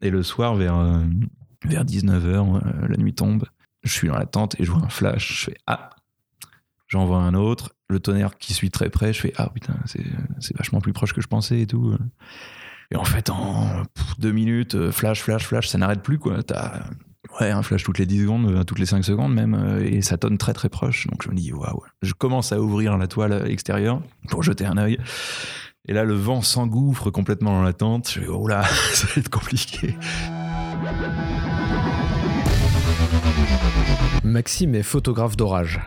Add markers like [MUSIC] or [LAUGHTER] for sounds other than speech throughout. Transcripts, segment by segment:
Et le soir, vers, euh, vers 19h, la nuit tombe. Je suis dans la tente et je vois un flash. Je fais Ah J'en vois un autre. Le tonnerre qui suit très près. Je fais Ah putain, c'est vachement plus proche que je pensais et tout. Et en fait, en deux minutes, flash, flash, flash, ça n'arrête plus quoi. T'as Ouais, un flash toutes les 10 secondes, euh, toutes les 5 secondes même, euh, et ça tonne très très proche. Donc je me dis, waouh, je commence à ouvrir la toile extérieure pour jeter un œil. Et là, le vent s'engouffre complètement dans la tente. Je dis, oh là, [LAUGHS] ça va être compliqué. Maxime est photographe d'orage.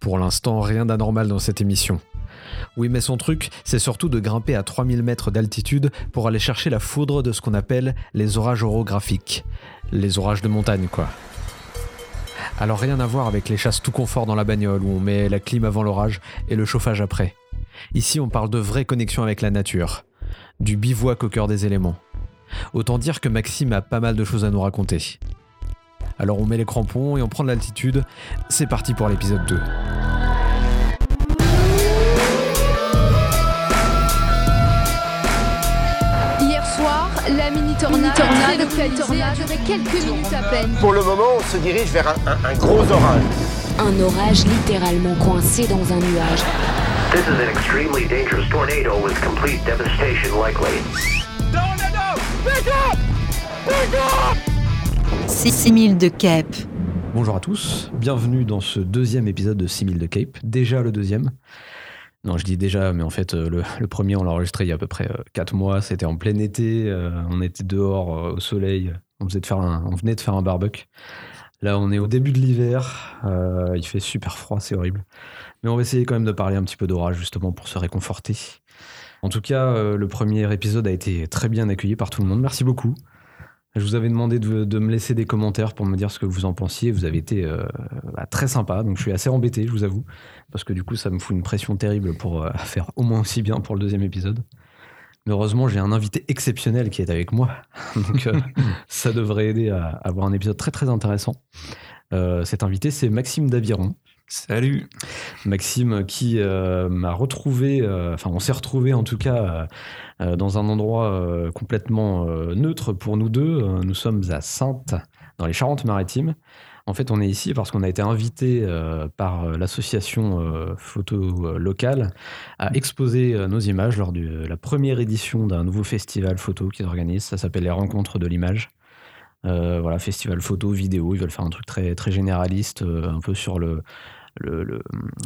Pour l'instant, rien d'anormal dans cette émission. Oui, mais son truc, c'est surtout de grimper à 3000 mètres d'altitude pour aller chercher la foudre de ce qu'on appelle les orages orographiques. Les orages de montagne, quoi. Alors rien à voir avec les chasses tout confort dans la bagnole où on met la clim avant l'orage et le chauffage après. Ici, on parle de vraie connexion avec la nature, du bivouac au cœur des éléments. Autant dire que Maxime a pas mal de choses à nous raconter. Alors on met les crampons et on prend de l'altitude. C'est parti pour l'épisode 2. La mini tornade, a duré quelques minutes à peine. Pour le moment, on se dirige vers un, gros orage. Un orage littéralement coincé dans un nuage. This is an extremely dangerous tornado with complete devastation likely. Tornado! Pick up! Pick up! 6000 de Cape. Bonjour à tous, bienvenue dans ce deuxième épisode de 6000 de Cape, déjà le deuxième. Non, je dis déjà, mais en fait, euh, le, premier, on l'a enregistré il y a à peu près 4 euh, mois. C'était en plein été. Euh, on était dehors au soleil. On, faisait de faire un, on venait de faire un barbecue. Là, on est au début de l'hiver. il fait super froid, c'est horrible. Mais on va essayer quand même de parler un petit peu d'orage, justement, pour se réconforter. En tout cas, le premier épisode a été très bien accueilli par tout le monde. Merci beaucoup. Je vous avais demandé de, me laisser des commentaires pour me dire ce que vous en pensiez. Vous avez été euh, bah, très sympa, donc je suis assez embêté, je vous avoue, parce que du coup, ça me fout une pression terrible pour euh, [LAUGHS] faire au moins aussi bien pour le deuxième épisode. Heureusement, j'ai un invité exceptionnel qui est avec moi, [LAUGHS] donc euh, [LAUGHS] ça devrait aider à, avoir un épisode très très intéressant. cet invité, c'est Maxime Daviron. Salut Maxime qui m'a retrouvé, enfin on s'est retrouvé en tout cas euh, dans un endroit euh, complètement euh, neutre pour nous deux. Nous sommes à Sainte, dans les Charentes-Maritimes. En fait, on est ici parce qu'on a été invité par l'association photo locale à exposer nos images lors de la première édition d'un nouveau festival photo qu'ils organisent. Ça s'appelle les Rencontres de l'image. voilà, festival photo, vidéo. Ils veulent faire un truc très, très généraliste, un peu sur le, le,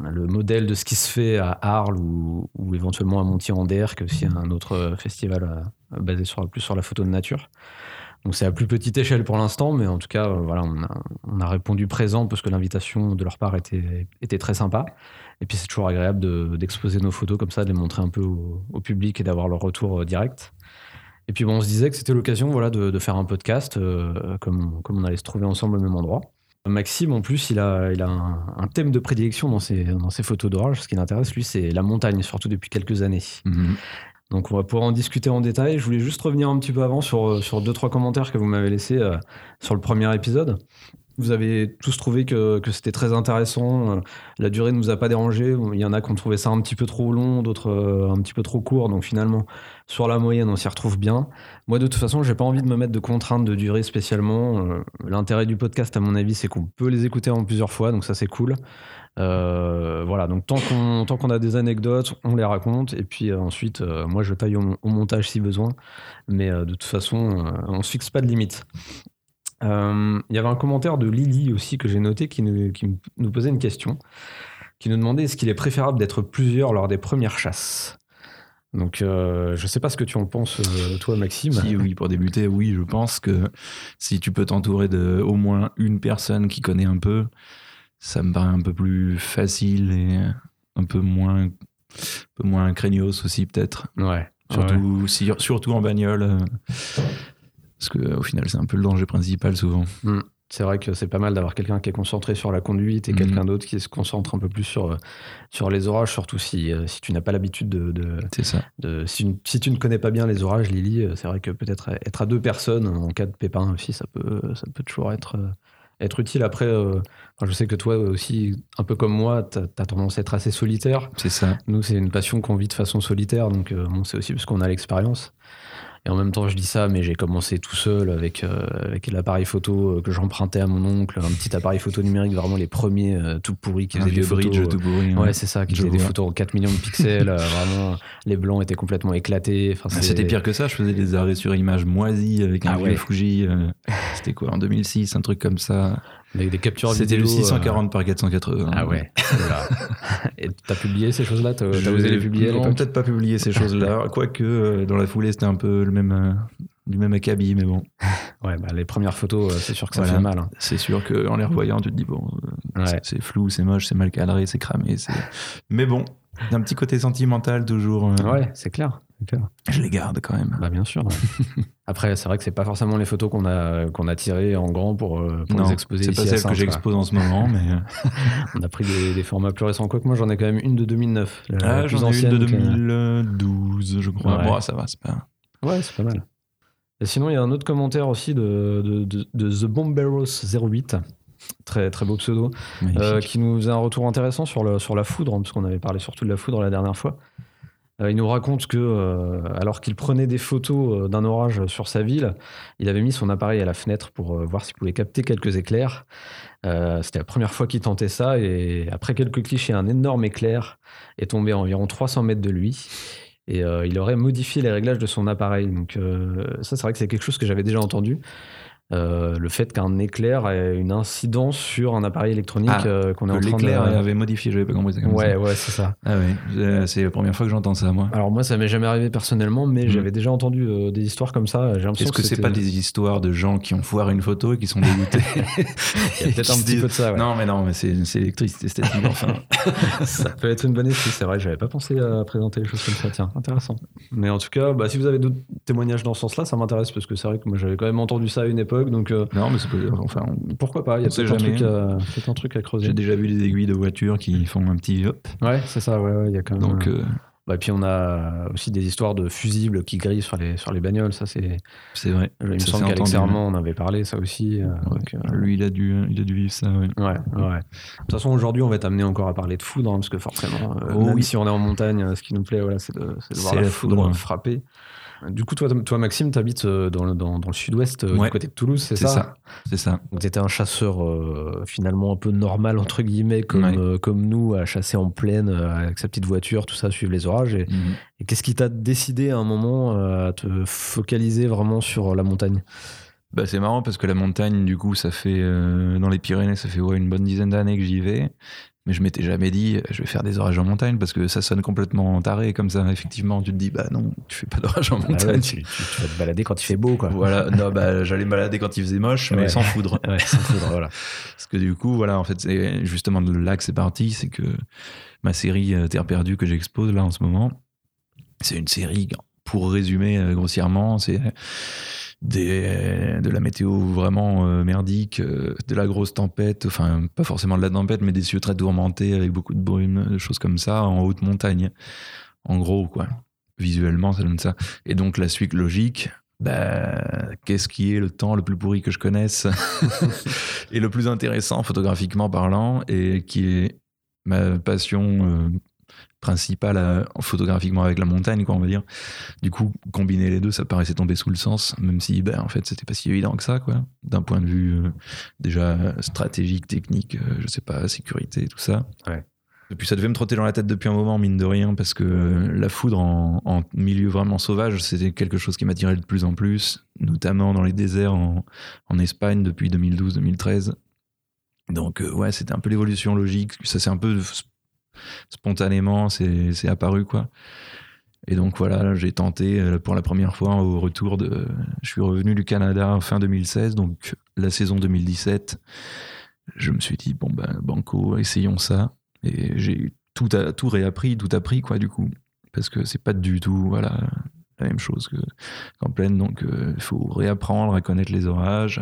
le, modèle de ce qui se fait à Arles ou, ou éventuellement à Montier-en-Der, qui est aussi un autre festival euh, basé sur, plus sur la photo de nature. Donc c'est à plus petite échelle pour l'instant, mais en tout cas, euh, voilà, on a, on répondu présent parce que l'invitation de leur part était, était très sympa. Et puis c'est toujours agréable d'exposer nos photos comme ça, de les montrer un peu au, public et d'avoir leur retour euh, direct. Et puis bon, on se disait que c'était l'occasion voilà, de, de, faire un podcast, comme, comme on allait se trouver ensemble au même endroit. Maxime, en plus, il a, il a un, thème de prédilection dans ses, dans ses photos d'orage. Ce qui l'intéresse, lui, c'est la montagne, surtout depuis quelques années. Mhm. Donc, on va pouvoir en discuter en détail. Je voulais juste revenir un petit peu avant sur, sur deux, trois commentaires que vous m'avez laissés euh, sur le premier épisode. Vous avez tous trouvé que, c'était très intéressant. Euh, la durée ne nous a pas dérangé. Il y en a qui ont trouvé ça un petit peu trop long, d'autres euh, un petit peu trop court. Donc finalement, sur la moyenne, on s'y retrouve bien. Moi, de toute façon, j'ai pas envie de me mettre de contraintes de durée spécialement. Euh, l'intérêt du podcast, à mon avis, c'est qu'on peut les écouter en plusieurs fois. Donc ça, c'est cool. voilà, donc tant qu'on a des anecdotes, on les raconte et puis ensuite, moi je taille au, au, montage si besoin, mais de toute façon, on se fixe pas de limite. Euh, il y avait un commentaire de Lily aussi que j'ai noté qui nous, qui nous, posait une question, qui nous demandait est-ce qu'il est préférable d'être plusieurs lors des premières chasses donc, euh, je ne sais pas ce que tu en penses, euh, toi, Maxime. Si, oui, pour débuter, oui, je pense que si tu peux t'entourer de au moins une personne qui connaît un peu, ça me paraît un peu plus facile et un peu moins, un peu moins craignos aussi, peut-être. Ouais. Surtout, surtout en bagnole. Parce qu'au final, c'est un peu le danger principal souvent. Hmm. C'est vrai que c'est pas mal d'avoir quelqu'un qui est concentré sur la conduite et hmm. quelqu'un d'autre qui se concentre un peu plus sur, sur les orages, surtout si, euh, si tu n'as pas l'habitude de. de c'est ça. De, si, si, tu ne connais pas bien les orages, Lily, euh, c'est vrai que peut-être être à deux personnes en cas de pépin aussi, ça peut, ça peut toujours être, euh, être utile. Après, je sais que toi aussi, un peu comme moi, tu as, tendance à être assez solitaire. C'est ça. Nous, c'est une passion qu'on vit de façon solitaire, donc bon, c'est aussi parce qu'on a l'expérience. Et en même temps, je dis ça, mais j'ai commencé tout seul avec, euh, avec l'appareil photo euh, que j'empruntais à mon oncle, un petit appareil photo numérique, vraiment les premiers euh, tout pourris qui Un faisaient des vieux photos. bridge tout pourri. Ouais, c'est ça, qui faisait des photos en 4 millions de pixels. euh, vraiment, les blancs étaient complètement éclatés. Enfin, Ah, C'était pire que ça, je faisais des arrêts sur image moisis avec un Ah vieux ouais. Fuji. C'était quoi, en 2006, un truc comme ça Avec des captures C'était le vidéo, euh, 640 par 480. Ah ouais. Et t'as publié ces choses-là T'as osé les publier Non, peut-être pas publier ces choses-là. [LAUGHS] Quoique, euh, dans la foulée, c'était un peu le même, euh, du même acabit, mais bon. [LAUGHS] Ouais, bah, les premières photos, euh, c'est sûr que ça Voilà. fait mal. hein. C'est sûr qu'en les revoyant, tu te dis, bon, euh, Ouais. c'est- flou, c'est moche, c'est mal cadré, c'est cramé. [LAUGHS] Mais bon, il y a un petit côté sentimental toujours. euh, Ouais, c'est clair. clair. Je les garde quand même. Bah bien sûr. [LAUGHS] Après, c'est vrai que c'est pas forcément les photos qu'on a qu'on a tirées en grand pour, pour non, les exposer c'est pas à celle Sainte, que j'expose en ce moment, mais On a pris des, des formats plus récents. Quoique moi, j'en ai quand même une de 2009. la- la ah, j'en ai une de ancienne que- 2012, je crois. Ouais. Bon, ça va, c'est pas. Ouais, c'est pas mal. Et sinon, il y a un autre commentaire aussi de, de, de, de The Bomberos 08. Très, très beau pseudo. Euh, qui nous faisait un retour intéressant sur, le, sur la foudre, hein, parce qu'on avait parlé surtout de la foudre la dernière fois. Euh, il nous raconte que, euh, alors qu'il prenait des photos d'un orage sur sa ville, il avait mis son appareil à la fenêtre pour voir s'il pouvait capter quelques éclairs. C'était la première fois qu'il tentait ça, et après quelques clichés, un énorme éclair est tombé à environ 300 mètres de lui. Et euh, il aurait modifié les réglages de son appareil. Donc, euh, ça, c'est vrai que c'est quelque chose que j'avais déjà entendu. Euh, le fait qu'un éclair ait une incidence sur un appareil électronique Ah, euh, qu'on est en Que train de. l'éclair avait modifié, j'avais pas compris ça comme Ouais, ça. ouais, c'est ça. Ah ouais, euh, c'est la première fois que j'entends ça, moi. Alors moi, ça m'est jamais arrivé personnellement, mais Mm. j'avais déjà entendu euh, des histoires comme ça. Est-ce que c'est c'était- pas des histoires de gens qui ont foiré une photo et qui sont dégoûtés [LAUGHS] Il y a peut-être un petit peu de ça. ouais. Non, mais non, mais c'est c'est l'électricité statique, enfin. [LAUGHS] ça peut être une bonne excuse, c'est vrai. J'avais pas pensé à présenter les choses comme ça. Tiens, intéressant. Mais en tout cas, bah, si vous avez d'autres témoignages dans ce sens-là, ça m'intéresse parce que c'est vrai que moi j'avais quand même entendu ça à une époque, donc euh, Non, mais c'est pas. Enfin, on- pourquoi pas Il y a sait peut-être un, truc à- peut-être un truc à creuser. j'ai déjà vu des aiguilles de voiture qui font un petit hop. Ouais, c'est ça. Ouais, ouais, il y a quand même. Donc, euh, Bah, et puis on a aussi des histoires de fusibles qui grillent sur les sur les bagnoles. Ça c'est. c'est vrai. Il me semble qu'Alex on avait parlé ça aussi. euh, Ouais. donc, euh, Lui, il a dû, il a dû vivre ça, ouais. Ouais, ouais. De toute façon, aujourd'hui, on va être amené encore à parler de foudre, hein, parce que forcément, euh, Oh même oui. si on est en montagne, euh, ce qui nous plaît, voilà, c'est de, voir la, la foudre, foudre. frapper. Du coup, toi, toi Maxime, tu habites dans le, dans, dans le sud-ouest, euh, Ouais. du côté de Toulouse, c'est C'est ça, ça. C'est ça. Donc, tu étais un chasseur euh, finalement un peu normal, entre guillemets, comme, Ouais. euh, comme nous, à chasser en plaine euh, avec sa petite voiture, tout ça, suivre les orages. Et, Mhm. et qu'est-ce qui t'a décidé à un moment euh, à te focaliser vraiment sur la montagne? Bah, c'est marrant parce que la montagne, du coup, ça fait euh, dans les Pyrénées, ça fait ouais, une bonne dizaine d'années que j'y vais. Mais je m'étais jamais dit, euh, je vais faire des orages en montagne parce que ça sonne complètement taré comme ça. Effectivement, tu te dis, bah non, tu fais pas d'orage en Ah ouais, montagne. tu, tu- tu vas te balader quand il fait beau, quoi. Voilà, non, bah, j'allais me balader quand il faisait moche, mais Ouais. sans foudre. [LAUGHS] Ouais, sans foudre, voilà. Parce que du coup, voilà, en fait, c'est justement de là que c'est parti, c'est que ma série euh, Terre perdue que j'expose là en ce moment, c'est une série, pour résumer euh, grossièrement, c'est des, de la météo vraiment euh, merdique, euh, de la grosse tempête, enfin pas forcément de la tempête, mais des cieux très tourmentés avec beaucoup de brume, de choses comme ça, en haute montagne. En gros, quoi. Visuellement, ça donne ça. Et donc la suite logique, bah, qu'est-ce qui est le temps le plus pourri que je connaisse [LAUGHS] [LAUGHS] et le plus intéressant photographiquement parlant et qui est ma passion euh, principale euh, photographiquement avec la montagne quoi on va dire du coup combiner les deux ça paraissait tomber sous le sens même si ben en fait c'était pas si évident que ça quoi d'un point de vue euh, déjà stratégique technique euh, je sais pas sécurité tout ça Ouais. et puis ça devait me trotter dans la tête depuis un moment, mine de rien, parce que la foudre en, en milieu vraiment sauvage, c'était quelque chose qui m'attirait de plus en plus, notamment dans les déserts en, en Espagne depuis 2012-2013. Donc euh, ouais, c'était un peu l'évolution logique, ça c'est un peu spontanément, c'est apparu quoi. Et donc voilà, là, j'ai tenté euh, pour la première fois au retour de... Je suis revenu du Canada fin 2016, donc la saison 2017. Je me suis dit, bon ben Banco, essayons ça. Et j'ai tout, a- tout réappris, tout appris, quoi, du coup. Parce que c'est pas du tout, voilà, la même chose que- qu'en pleine. Donc, il faut réapprendre à connaître les orages,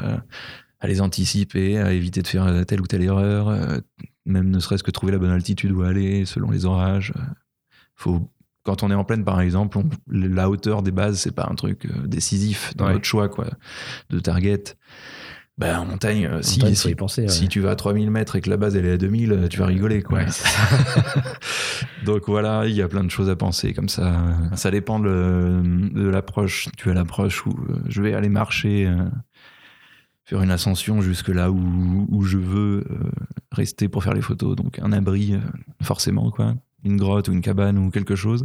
à les anticiper, à éviter de faire telle ou telle erreur, euh, même ne serait-ce que trouver la bonne altitude où aller selon les orages. Euh, Faut, quand on est en plaine, par exemple, on- la hauteur des bases, c'est pas un truc euh, décisif dans Ouais. notre choix, quoi, de target. Bah, en montagne, euh, si, Montagne, si, penser, ouais. si tu vas à 3000 mètres et que la base elle est à 2000, euh, tu vas rigoler quoi. Ouais. [LAUGHS] Donc voilà, il y a plein de choses à penser comme ça. Ça dépend de, de l'approche. Tu as l'approche où euh, je vais aller marcher, euh, faire une ascension jusque là où, où je veux euh, rester pour faire les photos. Donc un abri, euh, forcément, quoi. Une grotte ou une cabane ou quelque chose.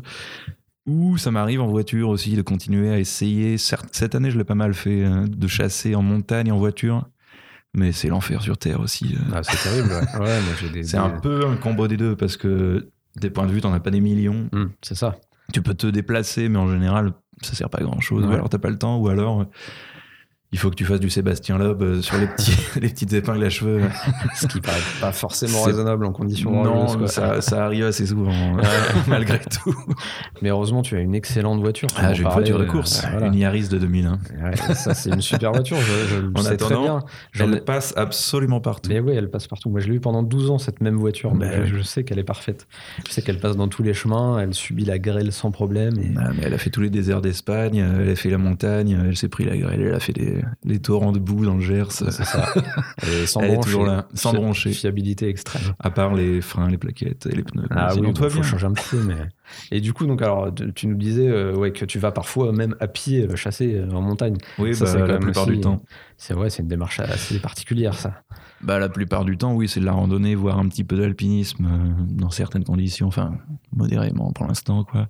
Ou ça m'arrive en voiture aussi de continuer à essayer. Cette année, je l'ai pas mal fait, euh, de chasser en montagne, en voiture. Mais c'est l'enfer sur Terre aussi. Ah, c'est terrible. Ouais, Ouais, moi, j'ai des- [LAUGHS] C'est un peu un combo des deux parce que des points de vue, t'en as pas des millions. Hum, c'est ça. Tu peux te déplacer, mais en général, ça sert pas à grand chose. Ou alors t'as pas le temps, ou alors il faut que tu fasses du Sébastien Loeb euh, sur les, petits, [LAUGHS] les petites épingles à cheveux. Ce qui paraît pas forcément raisonnable en conditions non, ça, ça arrive assez souvent, euh, [LAUGHS] malgré tout. Mais heureusement, tu as une excellente voiture. tu Ah, j'ai une voiture de euh, course, voilà. une Yaris de 2001. Ouais, ça, c'est une super voiture. Je, je le En sais très bien. Elle passe absolument partout. Mais oui, elle passe partout. Moi, je l'ai eu pendant 12 ans, cette même voiture. donc Bah, je, je sais qu'elle est parfaite. Je sais qu'elle passe dans tous les chemins. Elle subit la grêle sans problème. Et... Ah, mais elle a fait tous les déserts d'Espagne, euh, elle a fait la montagne, elle s'est pris la grêle, elle a fait des, les torrents de boue dans le Gers. C'est ça. [LAUGHS] Et sans Elle est broncher. toujours là, sans broncher. Fiabilité extrême. À part les freins, les plaquettes et les pneus. Ah oui, il faut changer un petit peu. Mais... Et du coup, donc, alors, tu nous disais euh, ouais, que tu vas parfois même à pied euh, chasser euh, en montagne. Oui, Ça, bah, quand la même plupart aussi- du temps. C'est ouais, c'est une démarche assez particulière, ça. Bah, la plupart du temps, oui, c'est de la randonnée, voire un petit peu d'alpinisme euh, dans certaines conditions, enfin, modérément pour l'instant, quoi.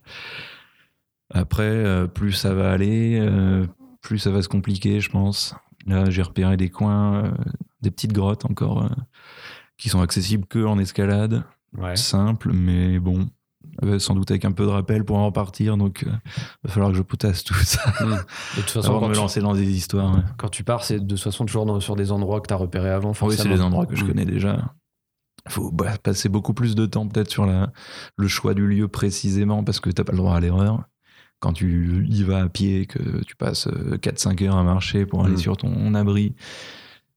Après, euh, plus ça va aller, euh, plus ça va se compliquer, je pense. Là, j'ai repéré des coins, euh, des petites grottes encore, euh, qui sont accessibles que en escalade, Ouais. simple, mais bon, euh, sans doute avec un peu de rappel pour en repartir, donc euh, va falloir que je potasse tout ça [LAUGHS] De toute façon, avant de quand me tu, lancer dans des histoires. ouais. quand tu pars, c'est de toute façon toujours dans- sur des endroits que tu as repérés avant. Oui, c'est des endroits que je connais déjà. Il faut bah, passer beaucoup plus de temps peut-être sur la, le choix du lieu précisément parce que t'as pas le droit à l'erreur. Quand tu y vas à pied, que tu passes 4-5 heures à marcher pour aller Mm. sur ton abri,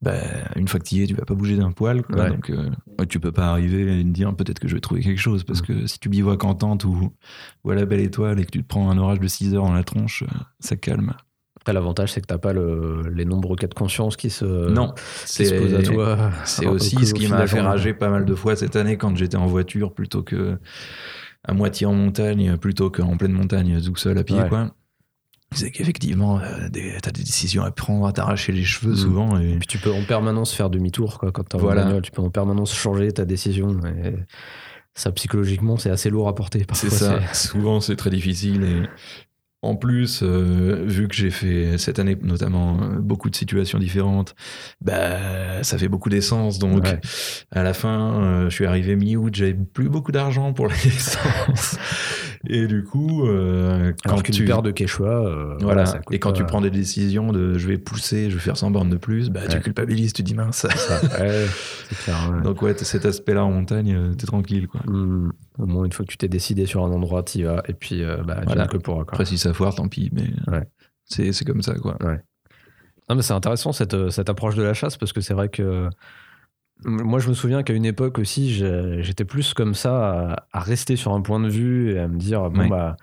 bah, une fois que tu y es, tu vas pas bouger d'un poil. quoi. Ouais. Donc euh, tu peux pas arriver et te dire peut-être que je vais trouver quelque chose parce Mm. que si tu bivouaques en tente ou, ou à la belle étoile et que tu te prends un orage de 6 heures dans la tronche, euh, ça calme. Après, l'avantage, c'est que t'as pas le, les nombreux cas de conscience qui se, non, qui se posent à toi. C'est aussi au ce qui m'a fait rager pas mal de fois cette année quand j'étais en voiture plutôt que à moitié en montagne, plutôt qu'en pleine montagne tout seul à pied. Ouais. quoi. C'est qu'effectivement, euh, t'as des décisions à prendre, à t'arracher les cheveux Mm. souvent. Et... Et puis tu peux en permanence faire demi-tour quoi, quand t'es en Voilà. tu peux en permanence changer ta décision. Et ça, psychologiquement, c'est assez lourd à porter. C'est ça. Souvent, c'est très difficile. Et en plus, euh, vu que j'ai fait cette année notamment euh, beaucoup de situations différentes, bah, ça fait beaucoup d'essence. Donc, Ouais. à la fin, euh, je suis arrivé mi-août, j'avais plus beaucoup d'argent pour l'essence. [LAUGHS] et du coup, euh, quand tu paire de Quechua, euh, voilà, ça et quand pas- tu prends des décisions de je vais pousser, je vais faire 100 bornes de plus, bah, tu culpabilises, tu dis mince. [LAUGHS] Ouais, c'est clair. ouais. Donc ouais, cet aspect-là en montagne, euh, t'es tranquille quoi. Hmm. Au moins, une fois que tu t'es décidé sur un endroit, tu y vas. Et puis, euh, bah, Voilà. que pourra. Après si ça foire, tant pis, mais c'est comme ça quoi. Non, mais c'est intéressant cette, cette approche de la chasse parce que c'est vrai que moi je me souviens qu'à une époque aussi j'étais plus comme ça à, à rester sur un point de vue et à me dire bon Ouais. bah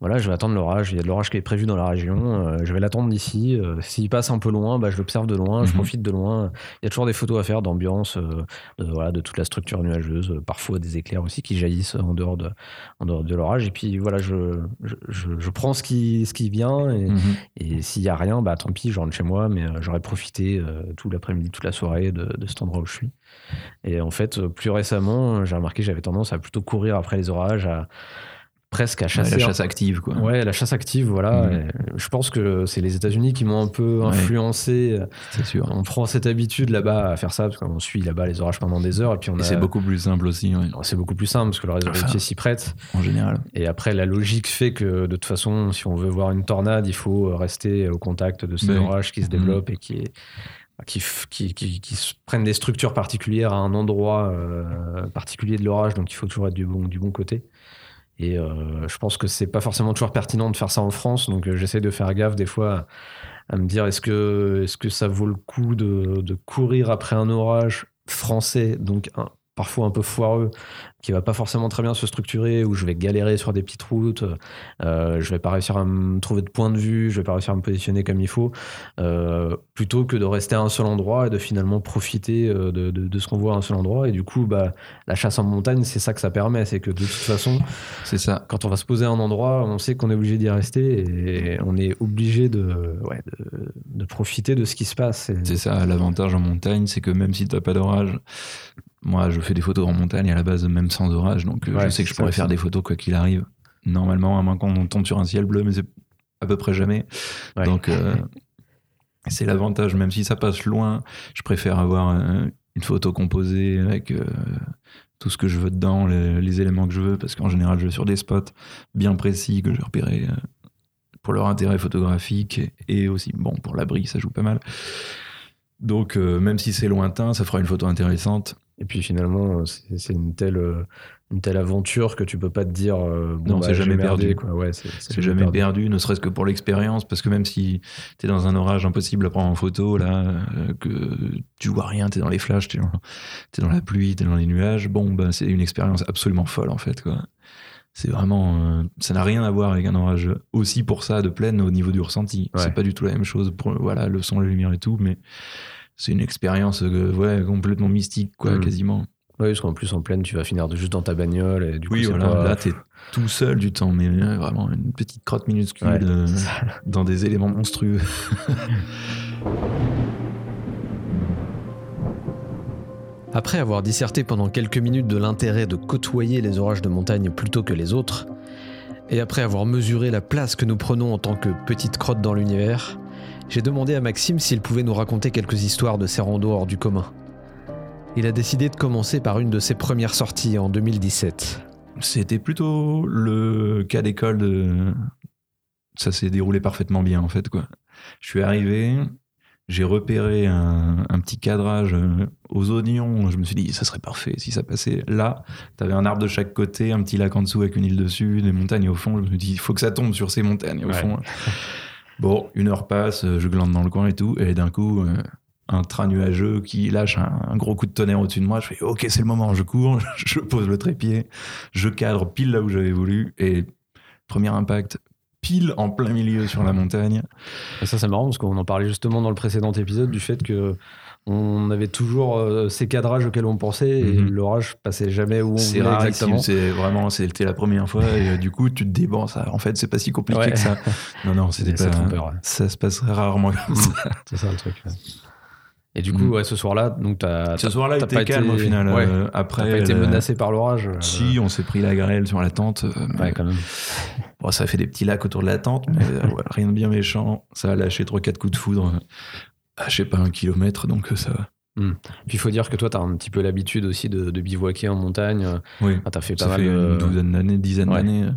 voilà je vais attendre l'orage il y a de l'orage qui est prévu dans la région euh, je vais l'attendre d'ici euh, s'il passe un peu loin bah, je l'observe de loin je Mhm. profite de loin il y a toujours des photos à faire d'ambiance euh, de, voilà, de toute la structure nuageuse parfois des éclairs aussi qui jaillissent en dehors de, en dehors de l'orage et puis voilà je, je, je, je prends ce qui, ce qui vient et, Mhm. et s'il y a rien, bah tant pis, je rentre chez moi, mais j'aurais profité tout l'après-midi, toute la soirée de, de cet endroit où je suis. Et en fait, euh, plus récemment, j'ai remarqué que j'avais tendance à plutôt courir après les orages, à presque à Ouais, chasser. la chasse active quoi. Ouais, la chasse active, voilà. Et je pense que c'est les États-Unis qui m'ont un peu Ouais. influencé. C'est sûr. On prend cette habitude là-bas à faire ça, parce qu'on suit là-bas les orages pendant des heures, et puis on a. c'est beaucoup plus simple aussi, ouais, C'est beaucoup plus simple parce que le réseau Enfin. routier s'y prête. en général. Et après, la logique fait que de toute façon, si on veut voir une tornade, il faut rester au contact de ces Oui. orages qui se développent et qui, qui, qui, qui- prennent des structures particulières à un endroit euh, particulier de l'orage. Donc, il faut toujours être du bon, du bon côté. Et euh, je pense que c'est pas forcément toujours pertinent de faire ça en France. Donc, euh, j'essaie de faire gaffe des fois à, me dire est-ce que, est que ça vaut le coup de, de courir après un orage français, donc parfois un peu foireux, qui va pas forcément très bien se structurer, où je vais galérer sur des petites routes, euh, je vais pas réussir à me trouver de point de vue, je vais pas réussir à me positionner comme il faut, euh, plutôt que de rester à un seul endroit et de finalement profiter euh, de, de- de ce qu'on voit à un seul endroit. Et du coup, bah, la chasse en montagne, c'est ça que ça permet, c'est que de toute façon, C'est ça. quand on va se poser à un endroit, on sait qu'on est obligé d'y rester et on est obligé de, ouais, de, de profiter de ce qui se passe. Et- C'est ça, l'avantage en montagne, c'est que même si t'as pas d'orage, moi je fais des photos en montagne à la base, même sans orage, donc euh, Ouais, je sais que je pourrais faire des photos quoi qu'il arrive. Normalement, à moins qu'on tombe sur un ciel bleu, mais c'est à peu près jamais. Ouais. Donc euh, [LAUGHS] c'est l'avantage, même si ça passe loin, je préfère avoir une photo composée avec euh, tout ce que je veux dedans, les, les éléments que je veux, parce qu'en général je vais sur des spots bien précis que j'ai repérés euh, pour leur intérêt photographique et, et aussi, bon, pour l'abri, ça joue pas mal. Donc, euh, même si c'est lointain, ça fera une photo intéressante. Et puis finalement, c'est c'est une telle, euh, une telle aventure que tu peux pas te dire. euh, bon, Non, bah, c'est jamais merdé, perdu. Quoi. Ouais, c'est jamais perdu. ne serait-ce que pour l'expérience, parce que même si t'es dans un orage impossible à prendre en photo, là, euh, que tu vois rien, t'es dans les flashs, dans, t'es dans la pluie, t'es dans les nuages, bon, bah, c'est une expérience absolument folle, en fait, quoi. C'est vraiment, euh, ça n'a rien à voir avec un orage aussi pour ça de pleine au niveau du ressenti. Ouais. C'est pas du tout la même chose pour, voilà, le son, la lumière et tout, mais c'est une expérience, euh, ouais, complètement mystique, quoi, Mm. quasiment. Oui, parce qu'en plus, en pleine, tu vas finir juste dans ta bagnole. Et du coup, Oui, c'est voilà, pas- là, t'es tout seul du temps, mais euh, vraiment une petite crotte minuscule Ouais. euh, [LAUGHS] dans des éléments monstrueux. [LAUGHS] Après avoir disserté pendant quelques minutes de l'intérêt de côtoyer les orages de montagne plutôt que les autres, et après avoir mesuré la place que nous prenons en tant que petite crotte dans l'univers, j'ai demandé à Maxime s'il pouvait nous raconter quelques histoires de ses randos hors du commun. Il a décidé de commencer par une de ses premières sorties en 2017. C'était plutôt le cas d'école de. Ça s'est déroulé parfaitement bien, en fait, quoi. Je suis arrivé, j'ai repéré un, un petit cadrage euh, aux oignons. Je me suis dit, ça serait parfait si ça passait là. T'avais un arbre de chaque côté, un petit lac en dessous avec une île dessus, des montagnes au fond. Je me suis dit, il faut que ça tombe sur ces montagnes au Ouais. fond. [LAUGHS] Bon, une heure passe, euh, je glande dans le coin et tout, et d'un coup, euh, un train nuageux qui lâche un, gros coup de tonnerre au-dessus de moi. Je fais, ok, c'est le moment, je cours, [LAUGHS] je pose le trépied, je cadre pile là où j'avais voulu, et premier impact, pile en plein milieu sur la montagne. Ça, c'est marrant parce qu'on en parlait justement dans le précédent épisode du fait que on avait toujours euh, ces cadrages auxquels on pensait et Mhm. l'orage passait jamais où on C'est voulait rare, exactement. c'est vraiment, c'était la première fois, et euh, du coup, tu te dis, bon, ça, en fait, c'est pas si compliqué Ouais. que ça. [LAUGHS] Non, non, c'était pas. trompeur, ouais. Ça se passerait rarement comme ça. [LAUGHS] C'est ça le truc. ouais. Et du coup, Mm. ce soir-là, donc t'as Ce t'as- soir-là, t'as pas calme été- au final. Euh, t'as après, pas été menacé par l'orage. Si, on s'est pris la grêle sur la tente. mais- quand même. Bon, ça a fait des petits lacs autour de la tente, mais rien de bien méchant. Ça a lâché 3-4 coups de foudre à, je sais pas, un kilomètre, donc euh, ça va. Puis il faut dire que toi, t'as un petit peu l'habitude aussi de, de bivouaquer en montagne. Oui, ah, fait pas ça mal fait de- une douzaine d'années, dizaine Ouais. d'années euh,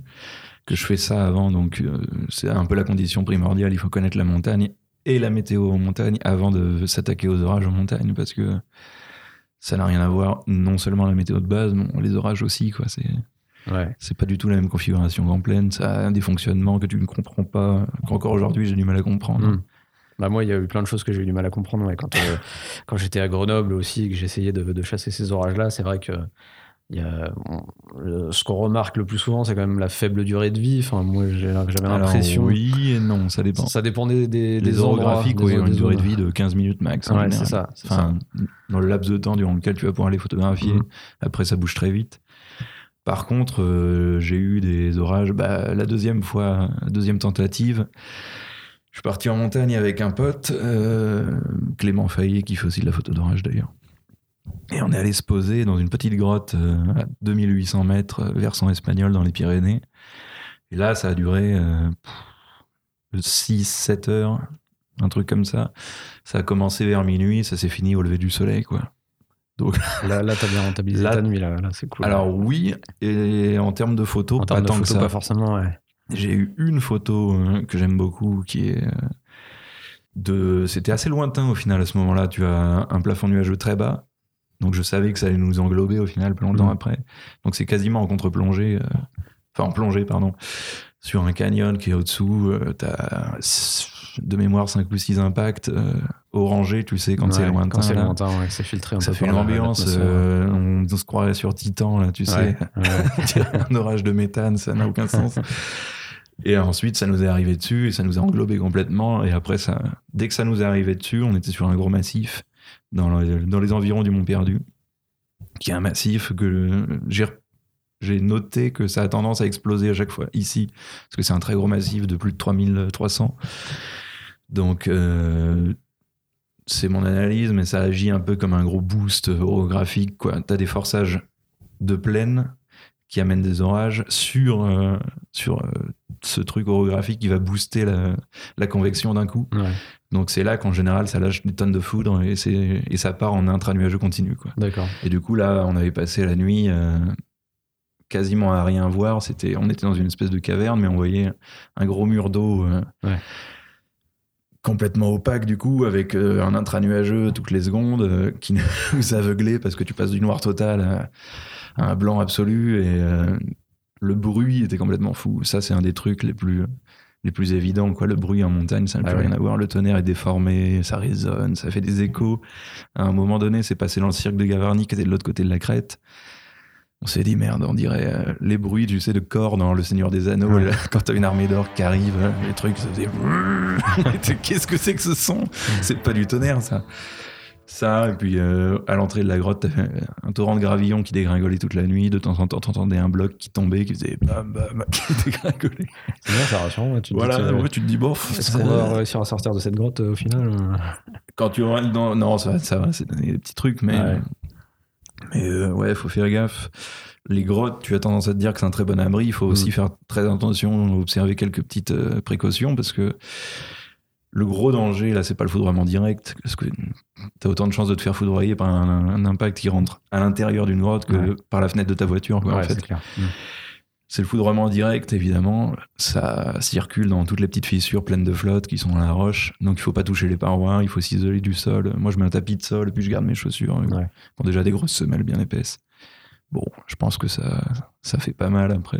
que je fais ça avant, donc euh, c'est un peu la condition primordiale. Il faut connaître la montagne et la météo en montagne avant de s'attaquer aux orages en montagne, parce que ça n'a rien à voir. Non seulement la météo de base, mais les orages aussi, quoi. C'est Ouais. c'est pas du tout la même configuration qu'en pleine. Ça a des fonctionnements que tu ne comprends pas, qu'encore aujourd'hui j'ai du mal à comprendre. Mm. Bah moi, il y a eu plein de choses que j'ai eu du mal à comprendre. ouais. Quand, euh, [LAUGHS] quand j'étais à Grenoble aussi, que j'essayais de, de chasser ces orages-là, c'est vrai que y a, ce qu'on remarque le plus souvent, c'est quand même la faible durée de vie. Enfin, moi, j'avais l'impression. oui et non, ça dépend. Ça, dépend des, des, les des endroits, orographiques, des oui, une durée de vie de 15 minutes max. en Ouais, général. c'est ça, dans le laps de temps durant lequel tu vas pouvoir les photographier. Mhm. Après, ça bouge très vite. Par contre, euh, j'ai eu des orages. Bah, la deuxième fois, la deuxième tentative, je suis parti en montagne avec un pote, euh, Clément Fayet, qui fait aussi de la photo d'orage d'ailleurs. Et on est allé se poser dans une petite grotte euh, à 2800 mètres, euh, versant espagnol dans les Pyrénées. Et là, ça a duré 6-7 heures, un truc comme ça. Ça a commencé vers minuit, ça s'est fini au lever du soleil, quoi. [LAUGHS] Là, là t'as bien rentabilisé Là- ta nuit, là, là c'est cool. Alors oui, et en termes de photos, en pas termes de tant que ça. pas forcément, ouais. J'ai eu une photo euh, que j'aime beaucoup qui est euh, de. C'était assez lointain au final à ce moment-là. Tu as un plafond nuageux très bas. Donc je savais que ça allait nous englober au final plus longtemps Mhm. après. Donc c'est quasiment en contre-plongée. euh, Enfin en plongée, pardon. sur un canyon qui est au-dessous, euh, t'as de mémoire 5 ou 6 impacts euh, orangés, tu sais, quand c'est lointain. Quand c'est lointain, ouais, c'est filtré un Ça peu fait une ambiance, euh, on, on se croirait sur Titan, là, tu sais. Ouais, ouais. [LAUGHS] un orage de méthane, ça n'a aucun sens. [LAUGHS] Et ensuite, ça nous est arrivé dessus et ça nous a englobé complètement. Et après, ça, dès que ça nous est arrivé dessus, on était sur un gros massif dans, dans les environs du Mont Perdu, qui est un massif que j'ai j'ai noté que ça a tendance à exploser à chaque fois ici, parce que c'est un très gros massif de plus de 3300. Donc, euh, c'est mon analyse, mais ça agit un peu comme un gros boost orographique. Tu as des forçages de plaine qui amènent des orages sur, euh, sur euh, ce truc orographique qui va booster la, la convection d'un coup. Ouais, Donc c'est là qu'en général, ça lâche des tonnes de foudre et, et ça part en intranuageux continu. Quoi. D'accord. Et du coup, là, on avait passé la nuit euh, quasiment à rien voir. C'était, on était dans une espèce de caverne, mais on voyait un gros mur d'eau euh, Ouais. complètement opaque, du coup, avec euh, un intranuageux toutes les secondes qui [LAUGHS] nous aveuglait parce que tu passes du noir total à, à un blanc absolu et le bruit était complètement fou. Ça, c'est un des trucs les plus les plus évidents quoi. Le bruit en montagne ça n'a Ah plus ouais. rien à voir. Le tonnerre est déformé ça résonne ça fait des échos. À un moment donné c'est passé dans le cirque de Gavarnie qui était de l'autre côté de la crête. On s'est dit merde on dirait euh, les bruits tu sais de corps dans le Seigneur des Anneaux Ouais. quand t'as une armée d'or qui arrive euh, les trucs ça faisait [LAUGHS] qu'est-ce que c'est que ce son? C'est pas du tonnerre ça ça et puis euh, à l'entrée de la grotte un torrent de gravillon qui dégringolait toute la nuit de temps en temps t'entendais un bloc qui tombait qui faisait bam bam [LAUGHS] qui dégringolait C'est bien, ça ouais, tu te voilà, dis que- ouais, tu te dis, bon, Est-ce qu'on va réussir à sortir de cette grotte euh, au final euh quand tu auras non, non, ça va, ça va, c'est des petits trucs, mais, Ouais. mais euh, ouais, faut faire gaffe. Les grottes, tu as tendance à te dire que c'est un très bon abri. Il faut aussi Mm. faire très attention, observer quelques petites précautions parce que le gros danger, là, c'est pas le foudroiement direct, parce que t'as autant de chances de te faire foudroyer par un, un impact qui rentre à l'intérieur d'une grotte que Ouais. par la fenêtre de ta voiture. quoi, en Ouais, fait. c'est clair. Mm. C'est le foudroiement direct, évidemment. Ça circule dans toutes les petites fissures pleines de flotte qui sont dans la roche. Donc il faut pas toucher les parois, il faut s'isoler du sol. Moi, je mets un tapis de sol puis je garde mes chaussures. Ouais. ont déjà des grosses semelles bien épaisses. Bon, je pense que ça, ça fait pas mal après.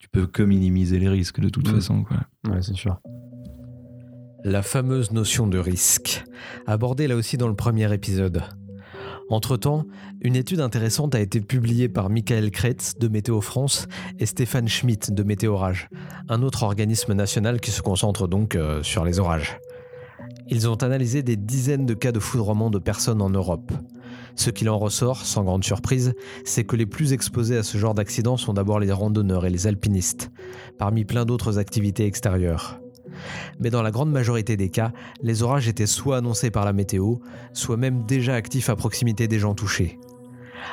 Tu peux que minimiser les risques de toute Mm. façon. Quoi. Ouais, c'est sûr. La fameuse notion de risque, abordée là aussi dans le premier épisode. Entre-temps, une étude intéressante a été publiée par Michael Kretz de Météo France et Stéphane Schmitt de Météorage, un autre organisme national qui se concentre donc euh, sur les orages. Ils ont analysé des dizaines de cas de foudroiement de personnes en Europe. Ce qu'il en ressort, sans grande surprise, c'est que les plus exposés à ce genre d'accident sont d'abord les randonneurs et les alpinistes, parmi plein d'autres activités extérieures. Mais dans la grande majorité des cas, les orages étaient soit annoncés par la météo, soit même déjà actifs à proximité des gens touchés.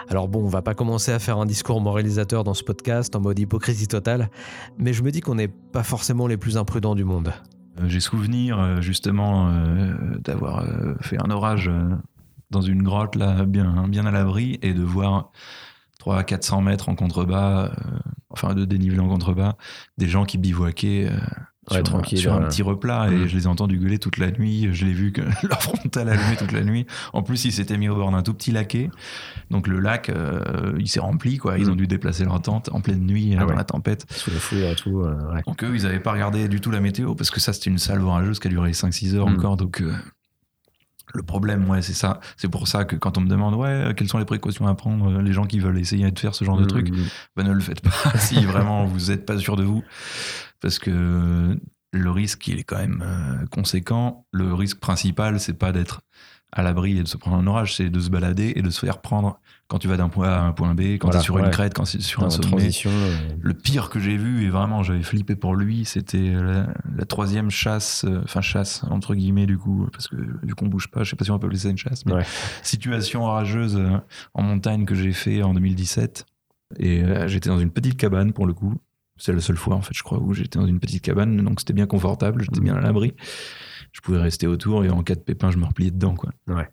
Alors bon, on va pas commencer à faire un discours moralisateur dans ce podcast en mode hypocrisie totale, mais je me dis qu'on n'est pas forcément les plus imprudents du monde. Euh, J'ai souvenir euh, justement euh, d'avoir fait un orage dans une grotte là, bien, bien à l'abri et de voir 300 à 400 mètres en contrebas, enfin de dénivelé en contrebas, des gens qui bivouaquaient Ouais, sur, tranquille, un, sur un petit replat et Mhm. je les ai entendus gueuler toute la nuit. Je l'ai vu que [LAUGHS] leur frontal allumé toute la nuit. En plus, ils s'étaient mis au bord d'un tout petit laquet. Donc le lac, euh, il s'est rempli. quoi. Ils Mhm. ont dû déplacer leur tente en pleine nuit Ah euh, ouais. dans la tempête. Sous le fouet et tout, euh, ouais. Donc eux, ils n'avaient pas regardé du tout la météo parce que ça, c'était une salve orageuse qui a duré 5-6 heures Mm. encore. Donc euh, le problème, ouais, c'est ça. C'est pour ça que quand on me demande, ouais, quelles sont les précautions à prendre, les gens qui veulent essayer de faire ce genre de Mm, truc, mm, bah, ne le faites pas [LAUGHS] si vraiment vous n'êtes pas sûr de vous. Parce que le risque, il est quand même euh, conséquent. Le risque principal, c'est pas d'être à l'abri et de se prendre un orage, c'est de se balader et de se faire prendre quand tu vas d'un point A à un point B, quand Voilà, tu es sur ouais. une crête, quand tu es sur Dans un sommet. transition. euh, Le pire que j'ai vu, et vraiment j'avais flippé pour lui, c'était la, la troisième chasse, euh, enfin chasse entre guillemets du coup, parce que vu qu'on bouge pas, je sais pas si on peut appeler ça une chasse, mais Ouais. situation orageuse euh, en montagne que j'ai fait en 2017. Et euh, j'étais dans une petite cabane pour le coup. C'est la seule fois en fait, je crois, où j'étais dans une petite cabane, donc c'était bien confortable, j'étais bien à l'abri. Je pouvais rester autour et en cas de pépin, je me repliais dedans quoi. Ouais.